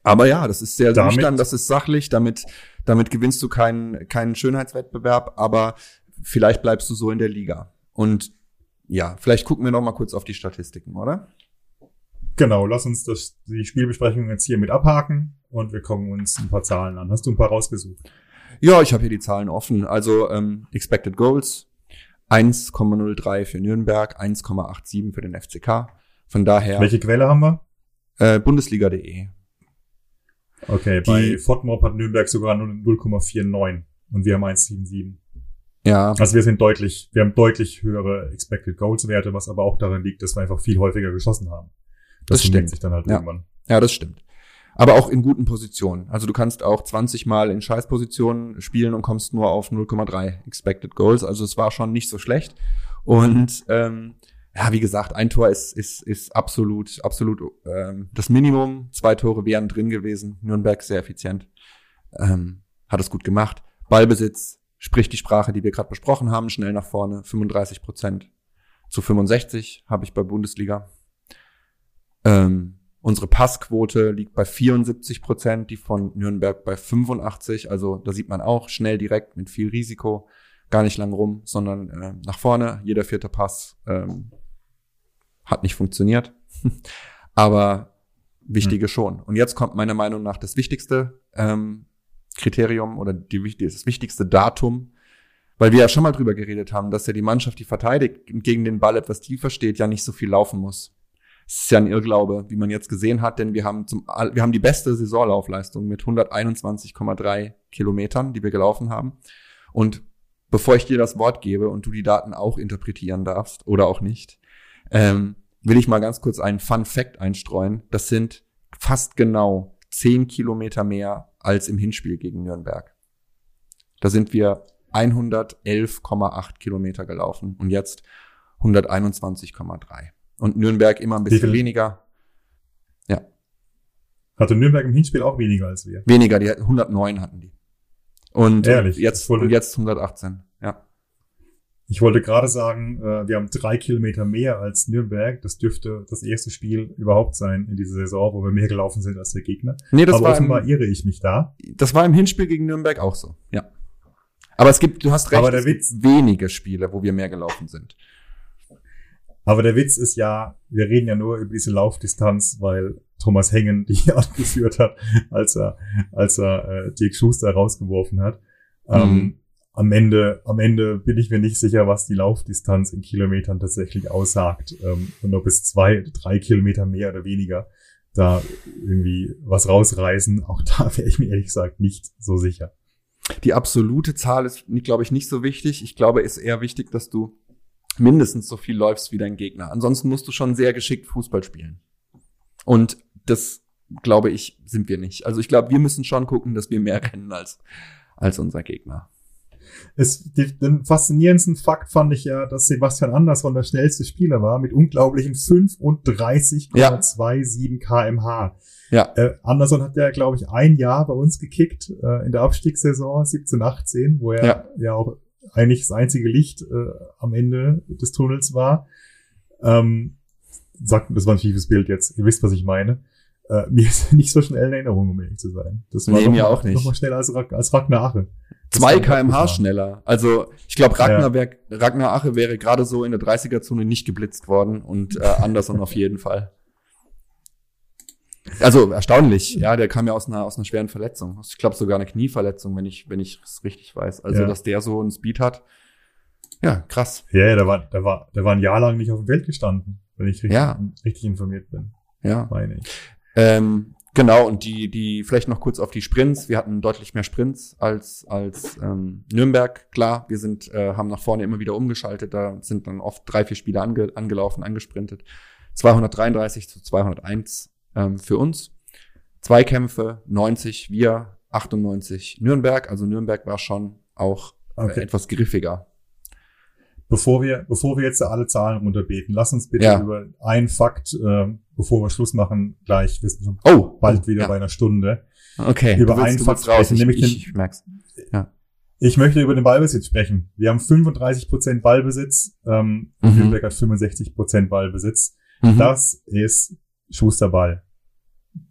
Aber ja, das ist sehr Damit- nüchtern, das ist sachlich, damit, damit gewinnst du keinen, keinen Schönheitswettbewerb, aber vielleicht bleibst du so in der Liga. Und ja, vielleicht gucken wir noch mal kurz auf die Statistiken, oder? Genau, lass uns das, die Spielbesprechung jetzt hier mit abhaken und wir kommen uns ein paar Zahlen an. Hast du ein paar rausgesucht? Ja, ich habe hier die Zahlen offen. Also ähm, Expected Goals 1,03 für Nürnberg, 1,87 für den FCK. Von daher Welche Quelle haben wir? äh, Bundesliga.de. Okay, Die- bei FODMOB hat Nürnberg sogar nur 0,49 und wir haben 1,77. Ja, Also wir sind deutlich, wir haben deutlich höhere Expected Goals Werte, was aber auch daran liegt, dass wir einfach viel häufiger geschossen haben. Das summiert stimmt. sich dann halt Ja. irgendwann. ja, das stimmt. Aber auch in guten Positionen. Also du kannst auch 20 Mal in Scheißpositionen spielen und kommst nur auf 0,3 Expected Goals. Also es war schon nicht so schlecht. Und ähm, ja, wie gesagt, ein Tor ist, ist, ist absolut, absolut ähm, das Minimum. Zwei Tore wären drin gewesen. Nürnberg sehr effizient. Ähm, hat es gut gemacht. Ballbesitz spricht die Sprache, die wir gerade besprochen haben, schnell nach vorne. 35 Prozent zu 65 habe ich bei Bundesliga. Ähm, unsere Passquote liegt bei 74 Prozent, die von Nürnberg bei 85. Also da sieht man auch schnell direkt mit viel Risiko, gar nicht lang rum, sondern äh, nach vorne. Jeder vierte Pass ähm, hat nicht funktioniert, aber wichtige schon. Und jetzt kommt meiner Meinung nach das Wichtigste. Ähm, Kriterium oder die, das wichtigste Datum, weil wir ja schon mal drüber geredet haben, dass ja die Mannschaft, die verteidigt gegen den Ball etwas tiefer steht, ja nicht so viel laufen muss. Es ist ja ein Irrglaube, wie man jetzt gesehen hat, denn wir haben zum, wir haben die beste Saisonlaufleistung mit 121,3 Kilometern, die wir gelaufen haben. Und bevor ich dir das Wort gebe und du die Daten auch interpretieren darfst oder auch nicht, ähm, will ich mal ganz kurz einen Fun Fact einstreuen. Das sind fast genau 10 Kilometer mehr als im Hinspiel gegen Nürnberg. Da sind wir 111,8 Kilometer gelaufen und jetzt 121,3. Und Nürnberg immer ein bisschen weniger. Ja. Hatte Nürnberg im Hinspiel auch weniger als wir? Weniger, die 109 hatten die. Und Ehrlich, jetzt, und jetzt 118, ja. Ich wollte gerade sagen, äh, wir haben drei Kilometer mehr als Nürnberg. Das dürfte das erste Spiel überhaupt sein in dieser Saison, wo wir mehr gelaufen sind als der Gegner. Nee, das Aber war offenbar im, irre ich mich da. Das war im Hinspiel gegen Nürnberg auch so, ja. Aber es gibt, du hast recht, Aber der es Witz, gibt wenige Spiele, wo wir mehr gelaufen sind. Aber der Witz ist ja, wir reden ja nur über diese Laufdistanz, weil Thomas Hengen die angeführt hat, als er, als er äh, Dirk Schuster rausgeworfen hat. Ähm, mhm. Ähm, am Ende, am Ende bin ich mir nicht sicher, was die Laufdistanz in Kilometern tatsächlich aussagt ähm, und ob es zwei, drei Kilometer mehr oder weniger da irgendwie was rausreißen. Auch da wäre ich mir ehrlich gesagt nicht so sicher. Die absolute Zahl ist, glaube ich, nicht so wichtig. Ich glaube, es ist eher wichtig, dass du mindestens so viel läufst wie dein Gegner. Ansonsten musst du schon sehr geschickt Fußball spielen. Und das, glaube ich, sind wir nicht. Also ich glaube, wir müssen schon gucken, dass wir mehr rennen als, als unser Gegner. Es, den faszinierendsten Fakt fand ich ja, dass Sebastian Andersson der schnellste Spieler war mit unglaublichen 35,27 ja. kmh. Ja. Äh, Anderson hat ja, glaube ich, ein Jahr bei uns gekickt äh, in der Abstiegssaison 17, 18, wo er ja, ja auch eigentlich das einzige Licht äh, am Ende des Tunnels war. Ähm, sagt, das war ein schiefes Bild jetzt. Ihr wisst, was ich meine. Äh, mir ist nicht so schnell in Erinnerung, um ehrlich zu sein. Das war nee, mir auch nicht. Noch mal schneller als, als Ragnar Ache. Zwei kmh schneller. Also ich glaube, Ragnar, ja. Ragnar Ache wäre gerade so in der 30er-Zone nicht geblitzt worden und äh, Anderson auf jeden Fall. Also erstaunlich, ja, der kam ja aus einer, aus einer schweren Verletzung. Ich glaube sogar eine Knieverletzung, wenn ich, wenn ich es richtig weiß. Also, ja. dass der so einen Speed hat. Ja, krass. Ja, ja, der war, der war, der war ein Jahr lang nicht auf dem Welt gestanden, wenn ich richtig, ja. richtig informiert bin. Ja. Meine ich. Ähm, genau, und die, die, vielleicht noch kurz auf die Sprints. Wir hatten deutlich mehr Sprints als, als ähm, Nürnberg. Klar, wir sind, äh, haben nach vorne immer wieder umgeschaltet. Da sind dann oft drei, vier Spieler ange, angelaufen, angesprintet. 233 zu 201 ähm, für uns. Zweikämpfe, 90 wir, 98 Nürnberg. Also Nürnberg war schon auch äh, okay. etwas griffiger. Bevor wir, bevor wir jetzt alle Zahlen runterbeten, lass uns bitte ja. über einen Fakt, äh, bevor wir Schluss machen, gleich, wir sind schon oh, bald oh, wieder ja. bei einer Stunde. Okay. Über einen Fakt sprechen, ich, nämlich ich, ich merk's. Ja. Ich möchte über den Ballbesitz sprechen. Wir haben 35 Prozent Ballbesitz. Ähm, mhm. Nürnberg hat 65 Prozent Ballbesitz. Mhm. Das ist Schusterball.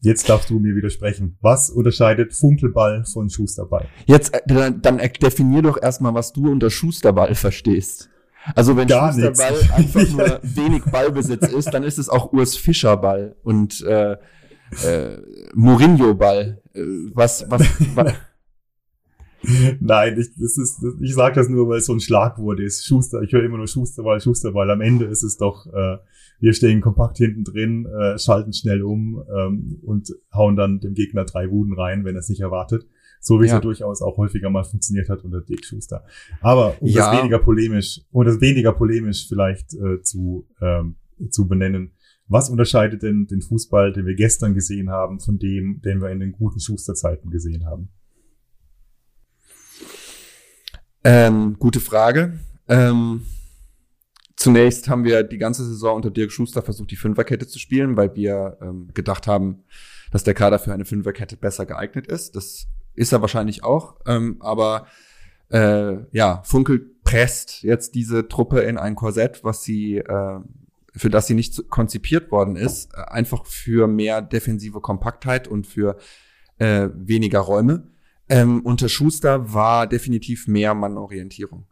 Jetzt darfst du mir widersprechen. Was unterscheidet Funkelball von Schusterball? Jetzt, äh, dann, dann definier doch erstmal, was du unter Schusterball verstehst. Also wenn Gar Schusterball nix. einfach nur wenig Ballbesitz ist, dann ist es auch Urs Fischer Ball und äh, äh, Mourinho Ball. Äh, was, was, was Nein, ich, das ist, ich sage das nur, weil es so ein Schlagwort ist. Schuster, ich höre immer nur Schusterball, Schusterball. Am Ende ist es doch, äh, wir stehen kompakt hinten drin, äh, schalten schnell um ähm, und hauen dann dem Gegner drei Wuden rein, wenn er es nicht erwartet. So wie ja. es ja durchaus auch häufiger mal funktioniert hat unter Dick Schuster. Aber um ja. das weniger polemisch, um das weniger polemisch vielleicht äh, zu, ähm, zu benennen, was unterscheidet denn den Fußball, den wir gestern gesehen haben, von dem, den wir in den guten Schusterzeiten gesehen haben? Ähm, gute Frage. Ähm, zunächst haben wir die ganze Saison unter Dirk Schuster versucht, die Fünferkette zu spielen, weil wir ähm, gedacht haben, dass der Kader für eine Fünferkette besser geeignet ist. Das ist er wahrscheinlich auch. Ähm, aber äh, ja, Funkel presst jetzt diese Truppe in ein Korsett, was sie äh, für das sie nicht konzipiert worden ist, äh, einfach für mehr defensive Kompaktheit und für äh, weniger Räume. Ähm, unter Schuster war definitiv mehr Mannorientierung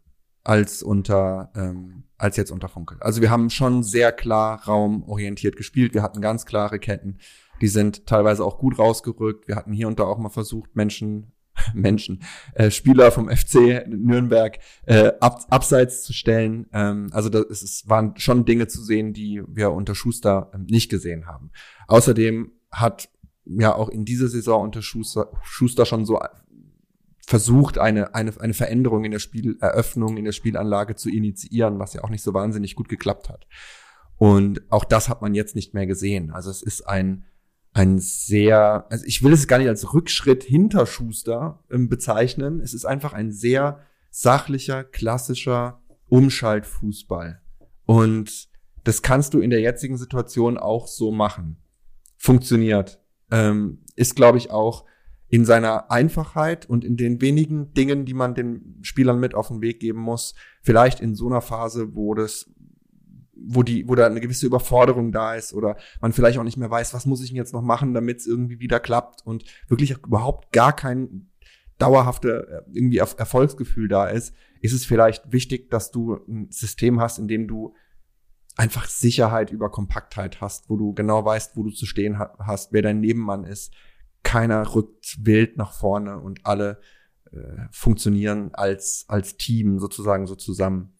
als unter ähm, als jetzt unter Funkel. Also wir haben schon sehr klar raumorientiert gespielt. Wir hatten ganz klare Ketten. Die sind teilweise auch gut rausgerückt. Wir hatten hier und da auch mal versucht, Menschen Menschen, äh, Spieler vom FC Nürnberg äh, ab, abseits zu stellen. Ähm, also das es waren schon Dinge zu sehen, die wir unter Schuster ähm, nicht gesehen haben. Außerdem hat ja auch in dieser Saison unter Schuster, Schuster schon so versucht, eine, eine, eine Veränderung in der Spieleröffnung, in der Spielanlage zu initiieren, was ja auch nicht so wahnsinnig gut geklappt hat. Und auch das hat man jetzt nicht mehr gesehen. Also es ist ein, ein sehr, also ich will es gar nicht als Rückschritt hinter Schuster ähm, bezeichnen. Es ist einfach ein sehr sachlicher, klassischer Umschaltfußball. Und das kannst du in der jetzigen Situation auch so machen. Funktioniert. Ähm, ist, glaube ich, auch in seiner Einfachheit und in den wenigen Dingen, die man den Spielern mit auf den Weg geben muss, vielleicht in so einer Phase, wo das wo die, wo da eine gewisse Überforderung da ist oder man vielleicht auch nicht mehr weiß, was muss ich denn jetzt noch machen, damit es irgendwie wieder klappt und wirklich überhaupt gar kein dauerhafte äh, irgendwie Erfolgsgefühl da ist, ist es vielleicht wichtig, dass du ein System hast, in dem du einfach Sicherheit über Kompaktheit hast, wo du genau weißt, wo du zu stehen hast, wer dein Nebenmann ist. Keiner rückt wild nach vorne und alle äh, funktionieren als, als Team sozusagen so zusammen.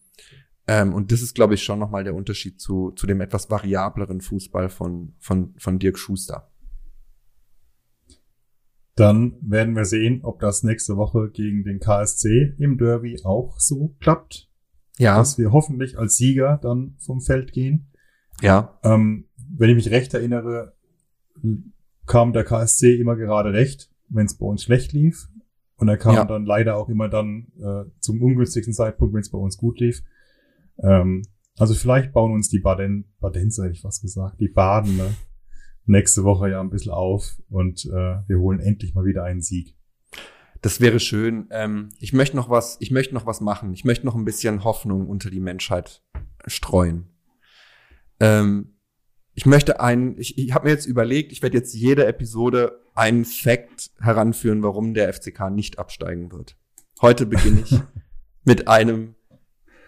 Ähm, und das ist, glaube ich, schon nochmal der Unterschied zu, zu dem etwas variableren Fußball von, von, von Dirk Schuster. Dann werden wir sehen, ob das nächste Woche gegen den KSC im Derby auch so klappt. Ja. Dass wir hoffentlich als Sieger dann vom Feld gehen. Ja. Ähm, wenn ich mich recht erinnere, kam der KSC immer gerade recht, wenn es bei uns schlecht lief. Und er kam ja. dann leider auch immer dann äh, zum ungünstigsten Zeitpunkt, wenn es bei uns gut lief. Ähm, also vielleicht bauen uns die Baden, Badenser hätte ich fast gesagt, die Baden ne, nächste Woche ja ein bisschen auf und äh, wir holen endlich mal wieder einen Sieg. Das wäre schön. Ähm, ich möchte noch was, ich möchte noch was machen. Ich möchte noch ein bisschen Hoffnung unter die Menschheit streuen. Ähm, ich möchte einen, ich, ich habe mir jetzt überlegt, ich werde jetzt jede Episode einen Fact heranführen, warum der FCK nicht absteigen wird. Heute beginne ich mit einem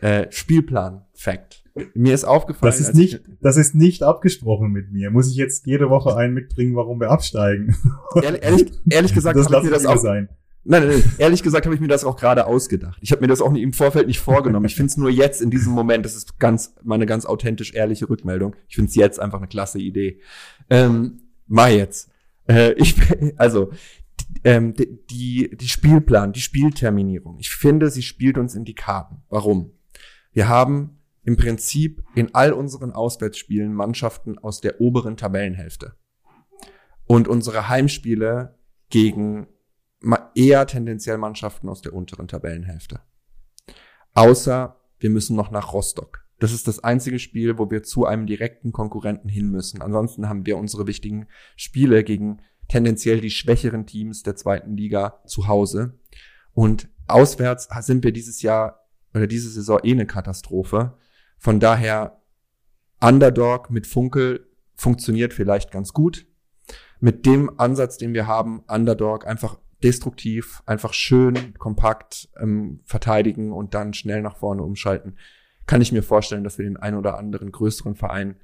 äh, Spielplan-Fact. Mir ist aufgefallen. Das ist nicht, das ist nicht abgesprochen mit mir. Muss ich jetzt jede Woche einen mitbringen, warum wir absteigen? Ehrlich, ehrlich, ehrlich gesagt, das habe ich mir das auch. Sein. Nein, nein, nein, ehrlich gesagt habe ich mir das auch gerade ausgedacht. Ich habe mir das auch im Vorfeld nicht vorgenommen. Ich finde es nur jetzt in diesem Moment, das ist ganz meine ganz authentisch ehrliche Rückmeldung. Ich finde es jetzt einfach eine klasse Idee. Ähm, mal jetzt. Äh, ich, also ähm, die, die Spielplan, die Spielterminierung. Ich finde, sie spielt uns in die Karten. Warum? Wir haben im Prinzip in all unseren Auswärtsspielen Mannschaften aus der oberen Tabellenhälfte. Und unsere Heimspiele gegen eher tendenziell Mannschaften aus der unteren Tabellenhälfte. Außer wir müssen noch nach Rostock. Das ist das einzige Spiel, wo wir zu einem direkten Konkurrenten hin müssen. Ansonsten haben wir unsere wichtigen Spiele gegen tendenziell die schwächeren Teams der zweiten Liga zu Hause. Und auswärts sind wir dieses Jahr oder diese Saison eh eine Katastrophe. Von daher Underdog mit Funkel funktioniert vielleicht ganz gut. Mit dem Ansatz, den wir haben, Underdog einfach destruktiv, einfach schön, kompakt ähm, verteidigen und dann schnell nach vorne umschalten, kann ich mir vorstellen, dass wir den einen oder anderen größeren Verein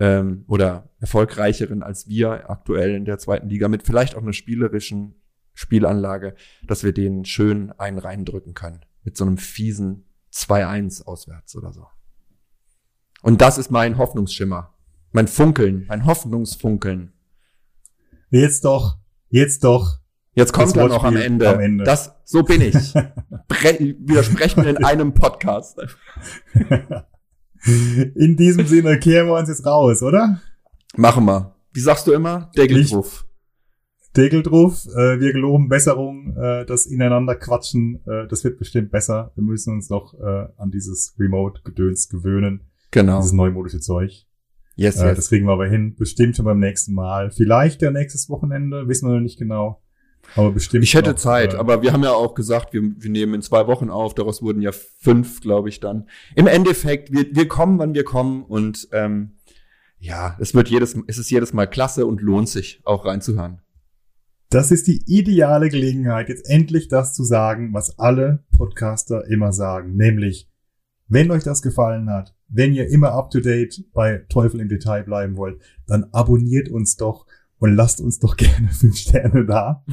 ähm, oder erfolgreicheren als wir aktuell in der zweiten Liga mit vielleicht auch einer spielerischen Spielanlage, dass wir den schön einen reindrücken können. Mit so einem fiesen 2-1 auswärts oder so. Und das ist mein Hoffnungsschimmer. Mein Funkeln, mein Hoffnungsfunkeln. Jetzt doch, jetzt doch. Jetzt kommt er noch am Ende. am Ende. Das, so bin ich. widersprechen in einem Podcast. in diesem Sinne kehren wir uns jetzt raus, oder? Machen wir. Wie sagst du immer? Deckel drauf. Deckel drauf. Äh, wir geloben Besserung, äh, das ineinander quatschen, äh, das wird bestimmt besser. Wir müssen uns noch äh, an dieses Remote-Gedöns gewöhnen. Genau. Dieses neumodische Zeug. Yes, äh, yes. Das kriegen wir aber hin. Bestimmt schon beim nächsten Mal. Vielleicht der nächstes Wochenende, wissen wir noch nicht genau. Aber bestimmt. Ich hätte noch, Zeit, äh, aber wir haben ja auch gesagt, wir, wir nehmen in zwei Wochen auf. Daraus wurden ja fünf, glaube ich, dann. Im Endeffekt, wir, wir kommen, wann wir kommen und ähm, ja, es wird jedes, es ist jedes Mal klasse und lohnt sich auch reinzuhören. Das ist die ideale Gelegenheit, jetzt endlich das zu sagen, was alle Podcaster immer sagen, nämlich, wenn euch das gefallen hat, wenn ihr immer up to date bei Teufel im Detail bleiben wollt, dann abonniert uns doch und lasst uns doch gerne fünf Sterne da.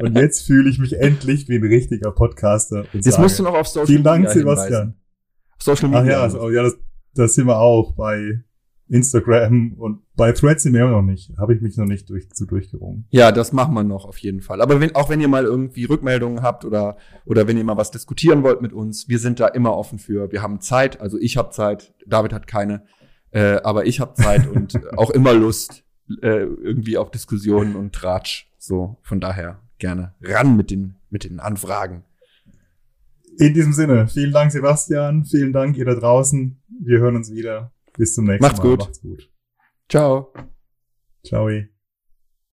und jetzt fühle ich mich endlich wie ein richtiger Podcaster. Und jetzt sage, musst du noch auf Social Vielen Dank, Sebastian. Social Media. Ach ja, also, ja, das, das sind wir auch bei Instagram und bei Threads sind wir auch noch nicht. Habe ich mich noch nicht durch, zu durchgerungen. Ja, das machen wir noch auf jeden Fall. Aber wenn, auch wenn ihr mal irgendwie Rückmeldungen habt oder, oder wenn ihr mal was diskutieren wollt mit uns, wir sind da immer offen für. Wir haben Zeit, also ich habe Zeit, David hat keine, äh, aber ich habe Zeit und auch immer Lust äh, irgendwie auf Diskussionen und Tratsch. So, von daher gerne ran mit den, mit den Anfragen. In diesem Sinne, vielen Dank, Sebastian. Vielen Dank, ihr da draußen. Wir hören uns wieder. Bis zum nächsten Macht's Mal. Gut. Macht's gut. Ciao. Ciao.